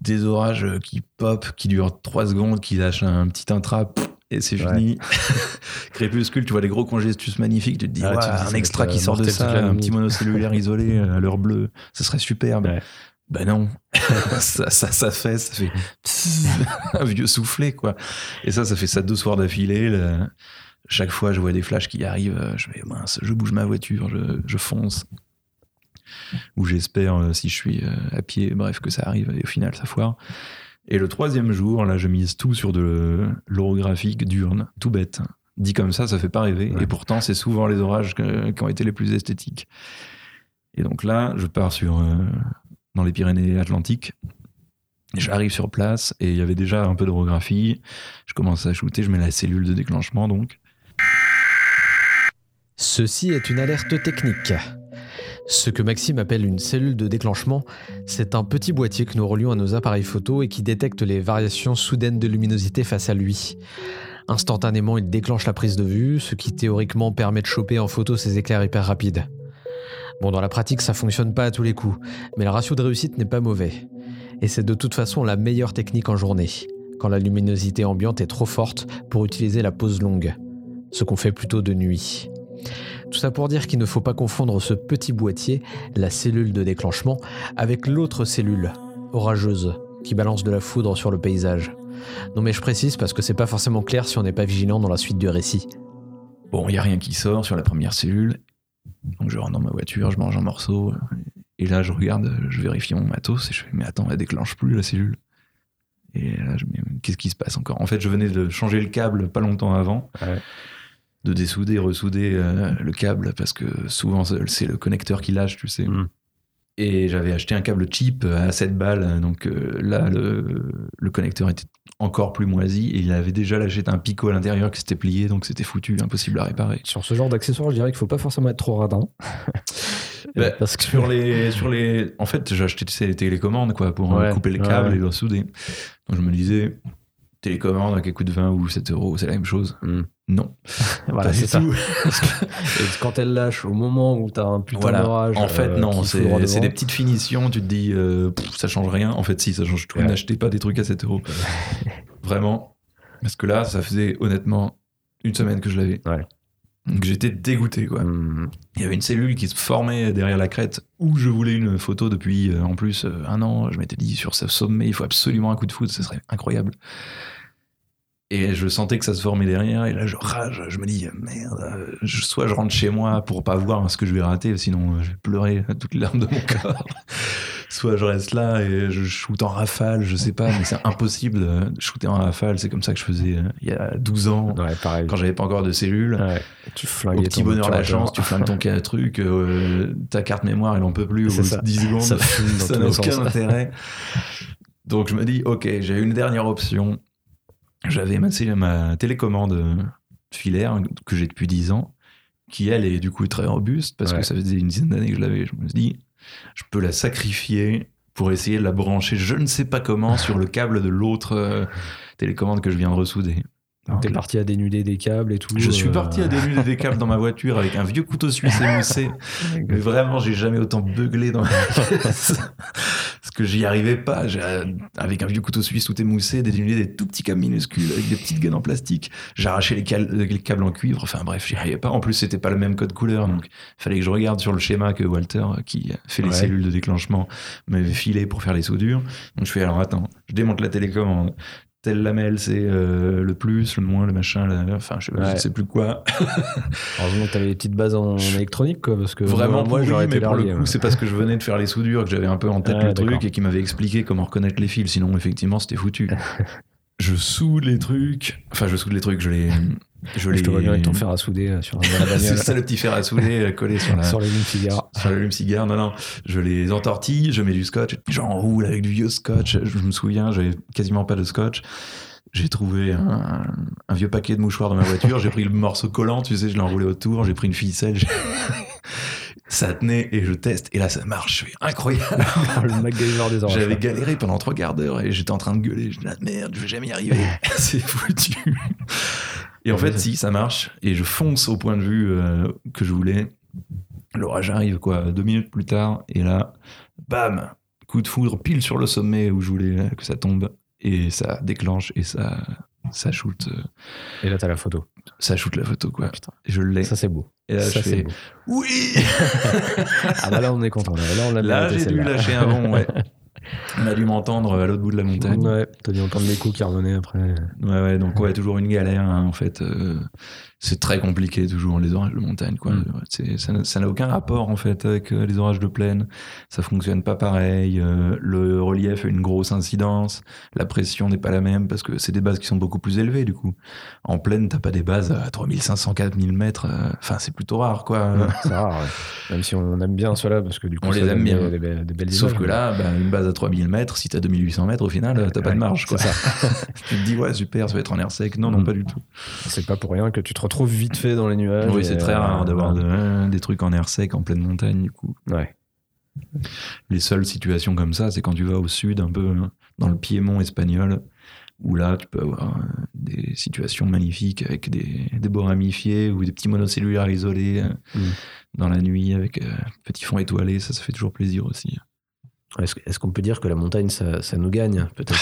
des orages qui pop, qui durent trois secondes, qui lâchent un petit intra, pff, et c'est Ouais. fini. [LAUGHS] Crépuscule, tu vois les gros congestus magnifiques, tu te dis, Ah, ouais, tu dis, un extra qui euh, sort de ça, un nuit. petit monocellulaire [LAUGHS] isolé euh, à l'heure bleue, ce serait superbe. Ben non, [LAUGHS] ça, ça, ça fait, ça fait un vieux soufflé, quoi. Et ça, ça fait ça deux soirs d'affilée. là. Chaque fois, je vois des flashs qui arrivent, euh, je mince, je bouge ma voiture, je, je fonce. Ou j'espère, euh, si je suis euh, à pied, bref, que ça arrive, et au final, ça foire. Et le troisième jour, là, je mise tout sur de l'orographique d'urne, tout bête. Dit comme ça, ça fait pas rêver. Ouais. Et pourtant, c'est souvent les orages que- qui ont été les plus esthétiques. Et donc là, je pars sur euh, dans les Pyrénées-Atlantiques. J'arrive sur place et il y avait déjà un peu d'orographie. Je commence à shooter, je mets la cellule de déclenchement donc. Ceci est une alerte technique. Ce que Maxime appelle une cellule de déclenchement, c'est un petit boîtier que nous relions à nos appareils photo et qui détecte les variations soudaines de luminosité face à lui. Instantanément, il déclenche la prise de vue, ce qui théoriquement permet de choper en photo ces éclairs hyper rapides. Bon, dans la pratique, ça fonctionne pas à tous les coups, mais le ratio de réussite n'est pas mauvais. Et c'est de toute façon la meilleure technique en journée, quand la luminosité ambiante est trop forte pour utiliser la pause longue, ce qu'on fait plutôt de nuit. Tout ça pour dire qu'il ne faut pas confondre ce petit boîtier, la cellule de déclenchement, avec l'autre cellule, orageuse, qui balance de la foudre sur le paysage. Non mais je précise parce que c'est pas forcément clair si on n'est pas vigilant dans la suite du récit. Bon, il y a rien qui sort sur la première cellule. Donc je rentre dans ma voiture, je mange un morceau. Et là, je regarde, je vérifie mon matos et je fais mais attends, elle déclenche plus la cellule. Et là, je me dis, qu'est-ce qui se passe encore? En fait, je venais de changer le câble pas longtemps avant. Ouais. De dessouder, ressouder euh, le câble parce que souvent c'est c'est le connecteur qui lâche, tu sais. Mm. Et j'avais acheté un câble cheap à 7 balles. Donc euh, là, le, le connecteur était encore plus moisi et il avait déjà lâché un picot à l'intérieur qui s'était plié, donc c'était foutu, impossible à réparer. Sur ce genre d'accessoires, je dirais qu'il faut pas forcément être trop radin. [LAUGHS] Bah, parce que sur les, sur les, en fait, j'ai acheté tu sais, les télécommandes quoi pour euh, Ouais, couper le ouais, câble ouais. et le souder. Donc je me disais, télécommande à qui coûte 20 ou 7 euros, c'est la même chose. Mm. Non, [LAUGHS] voilà, c'est ça. [LAUGHS] [LAUGHS] quand elle lâche au moment où t'as un putain Voilà. d'orage. En fait, euh, non, c'est des petites finitions. Tu te dis, euh, pff, ça change rien. En fait, si, ça change tout. Ouais. N'achetez pas des trucs à 7 euros. Vraiment. Parce que là, ça faisait honnêtement une semaine que je l'avais. Ouais. Donc j'étais dégoûté, quoi. Hmm. Il y avait une cellule qui se formait derrière la crête où je voulais une photo depuis euh, en plus euh, un an. Je m'étais dit sur ce sommet, il faut absolument un coup de foot, ce serait incroyable. Et je sentais que ça se formait derrière, et là je rage, je me dis merde, je- soit je rentre chez moi pour pas voir ce que je vais rater, sinon euh, je vais pleurer toutes les larmes de mon [LAUGHS] corps. soit je reste là et je shoot en rafale, je sais pas, mais c'est impossible de shooter en rafale, c'est comme ça que je faisais euh, il y a 12 ans, Ouais, pareil. quand j'avais pas encore de cellules. Ouais. Tu Au petit bonheur la obturateur. chance, tu flingues ton truc, euh, ta carte mémoire elle en peut plus au C'est bout de ça. 10 secondes, Ça n'a aucun sens. intérêt. Donc je me dis, ok, j'ai une dernière option. J'avais ma, ma télécommande euh, filaire que j'ai depuis 10 ans, qui elle est du coup très robuste parce Ouais. que ça faisait une dizaine d'années que je l'avais. Je me suis dit, je peux la sacrifier pour essayer de la brancher, je ne sais pas comment, sur le câble de l'autre euh, télécommande que je viens de ressouder. Donc, T'es parti à dénuder des câbles et tout. Je suis euh, parti à dénuder des câbles dans ma voiture avec un vieux couteau suisse émoussé. [LAUGHS] Mais vraiment, j'ai jamais autant beuglé dans ma [LAUGHS] pièce. Parce que j'y arrivais pas. J'ai- Avec un vieux couteau suisse tout émoussé, dénuder des tout petits câbles minuscules avec des petites gaines en plastique. J'arrachais les, cal- les câbles en cuivre. Enfin bref, j'y arrivais pas. En plus, c'était pas le même code couleur. Donc, il fallait que je regarde sur le schéma que Walter, qui fait les Ouais. cellules de déclenchement, m'avait filé pour faire les soudures. Donc, je fais alors attends, je démonte la télécommande. Telle lamelle, c'est euh, le plus, le moins, le machin, la- enfin, je, je Ouais. sais plus quoi. [LAUGHS] Heureusement que t'avais des petites bases en électronique, quoi, parce que Vraiment, moi, j'aurais été mais pour le coup, ouais. c'est parce que je venais de faire les soudures que j'avais un peu en tête Ah, le truc et qui m'avait expliqué comment reconnaître les fils. Sinon, effectivement, c'était foutu. [LAUGHS] je soude les trucs. Enfin, je soude les trucs, je les. Je. Je te vois bien avec ton fer à souder euh, sur [LAUGHS] la c'est ça le petit fer à souder euh, collé sur la. sur lignes cigare. sur l'allume-cigare, non, non, je les entortille, je mets du scotch, j'enroule avec du vieux scotch, je me souviens, j'avais quasiment pas de scotch. J'ai trouvé un, un vieux paquet de mouchoirs dans ma voiture, j'ai pris le morceau collant, tu sais, je l'ai enroulé autour, j'ai pris une ficelle, [LAUGHS] ça tenait et je teste, et là ça marche, c'est incroyable. [LAUGHS] le MacGyver des. J'avais galéré pendant trois quarts d'heure et j'étais en train de gueuler, je dis ah, merde, je vais jamais y arriver, c'est foutu. Et en fait, si, ça marche, et je fonce au point de vue euh, que je voulais. L'orage arrive, quoi, deux minutes plus tard, et là, bam, coup de foudre pile sur le sommet où je voulais que ça tombe, et ça déclenche, et ça, ça shoot, euh, Et là, t'as la photo. ça shoot la photo, quoi. Putain. Et je l'ai. Ça, c'est beau. Et là, ça, je fais, beau. oui [LAUGHS] Ah bah là, on est content. Là, là Là, j'ai dû lâcher un bon, ouais. [LAUGHS] On a dû m'entendre à l'autre bout de la montagne. Ouais, t'as dû entendre l'écho qui revenait après. Ouais, ouais, donc ouais, toujours une galère, hein, en fait. euh, c'est très compliqué, toujours, les orages de montagne, quoi. Mm. C'est- Ça n'a- aucun rapport, en fait, avec euh, les orages de plaine. Ça fonctionne pas pareil. euh, le relief a une grosse incidence. La pression n'est pas la même parce que c'est des bases qui sont beaucoup plus élevées, du coup. En plaine, t'as pas des bases à 3500, 4000 mètres. euh, Enfin, c'est plutôt rare, quoi. C'est rare, ouais. Même si on aime bien cela, parce que du coup, On les aime bien. Des, des- des belles Sauf images, que là, bah, une base à 3000 mètres, si t'as 2800 mètres, au final, t'as pas Ouais, de marge, quoi. c'est ça. [LAUGHS] tu te dis, ouais, super, ça va être en air sec. Non, non, Mm. pas du tout. C'est pas pour rien que tu te retrouves vite fait dans les nuages. Oui, c'est très euh, rare d'avoir de- des trucs en air sec, en pleine montagne, du coup. Ouais. Les seules situations comme ça, c'est quand tu vas au sud, un peu hein, dans le Piémont espagnol, où là, tu peux avoir euh, des situations magnifiques avec des, des bords ramifiés ou des petits monocellulaires isolés euh, Mm. dans la nuit avec euh, petit fond étoilé. Ça, ça fait toujours plaisir aussi. Est-ce est-ce qu'on peut dire que la montagne, ça, ça nous gagne, peut-être?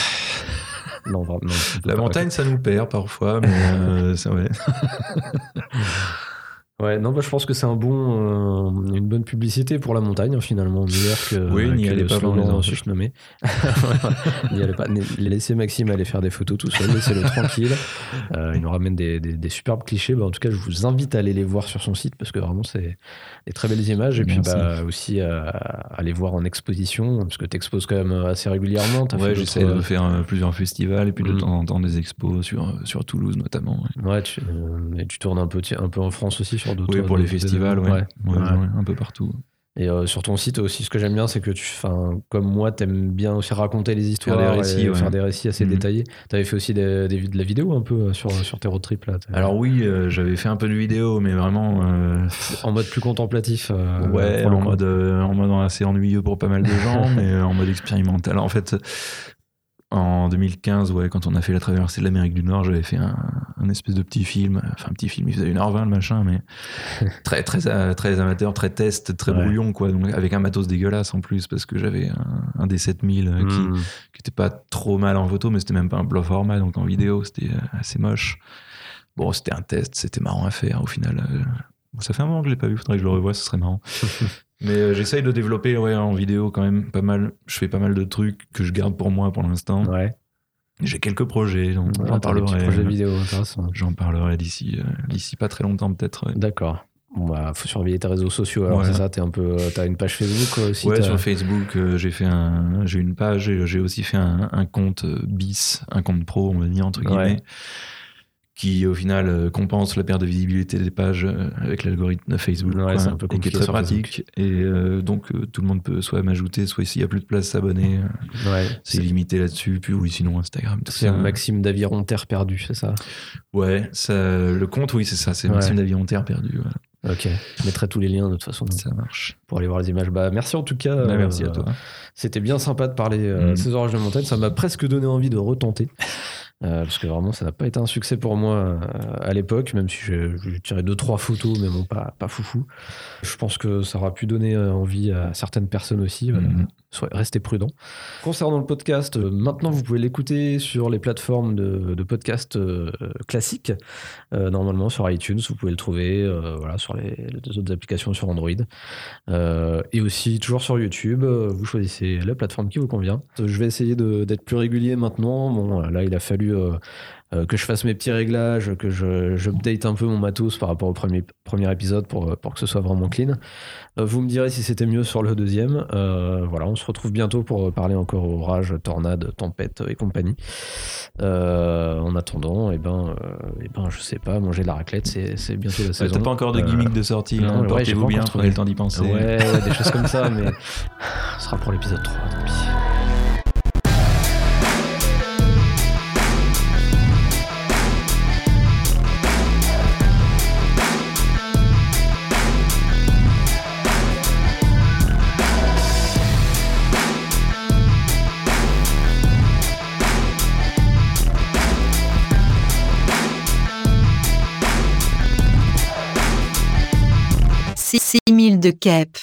Non, vraiment. non, on peut La montagne, ça nous perd parfois, mais euh, c'est vrai. [LAUGHS] Ouais, non, bah, je pense que c'est un bon, euh, une bonne publicité pour la montagne, hein, finalement, meilleure que, Oui, n'y allez le pas les enfants. susnommé. [LAUGHS] N'y allez pas. Laissez Maxime aller faire des photos tout seul, laissez-le tranquille. [LAUGHS] Euh, il nous ramène des, des- des superbes clichés. Bah, en tout cas, je vous invite à aller les voir sur son site parce que vraiment, c'est des très belles images. Et puis, bah, aussi à, à les voir en exposition parce que tu exposes quand même assez régulièrement. Ouais, j'essaie de faire euh, plusieurs festivals et puis de Mm. temps en temps des expos sur, euh, sur Toulouse notamment. ouais. Ouais, tu, euh, et tu tournes un peu, un peu en France aussi sur d'autres. Oui, pour les festivals, ouais. événements. Ouais, Ouais. ouais, un peu partout. Et euh, sur ton site aussi, ce que j'aime bien, c'est que tu, enfin, comme moi, t'aimes bien aussi raconter les histoires, des récits, et ouais. faire des récits assez Mhm. détaillés. T'avais fait aussi des, des de la vidéo un peu euh, sur, sur tes road trips là. Alors oui, euh, j'avais fait un peu de vidéo, mais vraiment, euh, en mode plus contemplatif. euh, ouais, pour en mode, euh, en mode assez ennuyeux pour pas mal de gens, [LAUGHS] mais en mode expérimental. En fait, en 2015, ouais, quand on a fait la traversée de l'Amérique du Nord, j'avais fait un, un espèce de petit film, enfin un petit film, il faisait 1h20 le machin, mais [LAUGHS] très, très, euh, très amateur, très test, très Ouais. brouillon, quoi, donc avec un matos dégueulasse en plus, parce que j'avais un, un D7000 euh, qui, Mhm. qui était pas trop mal en photo, mais c'était même pas un plat format, donc en vidéo, c'était euh, assez moche. Bon, c'était un test, c'était marrant à faire au final. Ça fait un moment que je l'ai pas vu, faudrait que je le revoie, ce serait marrant. [LAUGHS] mais euh, j'essaye de développer ouais, en vidéo quand même pas mal. Je fais pas mal de trucs que je garde pour moi pour l'instant. Ouais. J'ai quelques projets, j'en parlerai. projets euh, vidéo. J'en parlerai d'ici euh, d'ici pas très longtemps peut-être. D'accord. Bon, bah, faut surveiller tes réseaux sociaux. Alors, c'est ça, t'es un peu, t'as une page Facebook aussi. ouais, sur Facebook, euh, j'ai fait un, j'ai une page, et j'ai aussi fait un, un compte bis, un compte pro, on va dire entre guillemets, Ouais. Qui au final euh, compense la perte de visibilité des pages euh, avec l'algorithme Facebook, Ouais, quoi, un peu et qui est compliqué très pratique. Et euh, donc euh, tout le monde peut soit m'ajouter, soit s'il y a plus de place s'abonner, Ouais. c'est limité là-dessus. Puis oui, sinon Instagram, C'est ça. Maxime d'Aviron Terre perdue, c'est ça? Ouais, ça, le compte, oui, c'est ça, c'est Ouais. Maxime d'Avion Terre perdu. voilà. Ok. Je mettrai tous les liens de toute façon Ça marche. pour aller voir les images. Bah, merci en tout cas. Bah, merci euh, à toi. C'était bien sympa de parler de ces orages de montagne. Ça m'a presque donné envie de retenter. Euh, parce que vraiment, ça n'a pas été un succès pour moi euh, à l'époque, même si j'ai tiré deux, trois photos, mais bon, pas, pas foufou. Je pense que ça aura pu donner euh, envie à certaines personnes aussi. Mhm. Soyez- restez prudents. Concernant le podcast, euh, maintenant vous pouvez l'écouter sur les plateformes de, de podcast euh, classiques. Euh, normalement sur iTunes, vous pouvez le trouver euh, voilà, sur les, les autres applications sur Android. Euh, et aussi toujours sur YouTube, euh, vous choisissez la plateforme qui vous convient. Je vais essayer de- d'être plus régulier maintenant. Bon, là, il a fallu euh, que je fasse mes petits réglages, que je j'update un peu mon matos par rapport au premier, premier épisode pour, euh, pour que ce soit vraiment clean. Euh, vous me direz si c'était mieux sur le deuxième. Euh, voilà, on se retrouve bientôt pour parler encore orage, tornade, tempête et compagnie. En attendant, eh ben, eh ben, je sais pas, manger de la raclette, c'est c'est bientôt la saison. T'as pas encore de gimmick de sortie, non, hein, ouais, pas portez-vous bien, trouvé. le temps d'y penser. Ouais, ouais, des choses comme ça, mais [LAUGHS] ce sera pour l'épisode 3, tant pis. De Kep.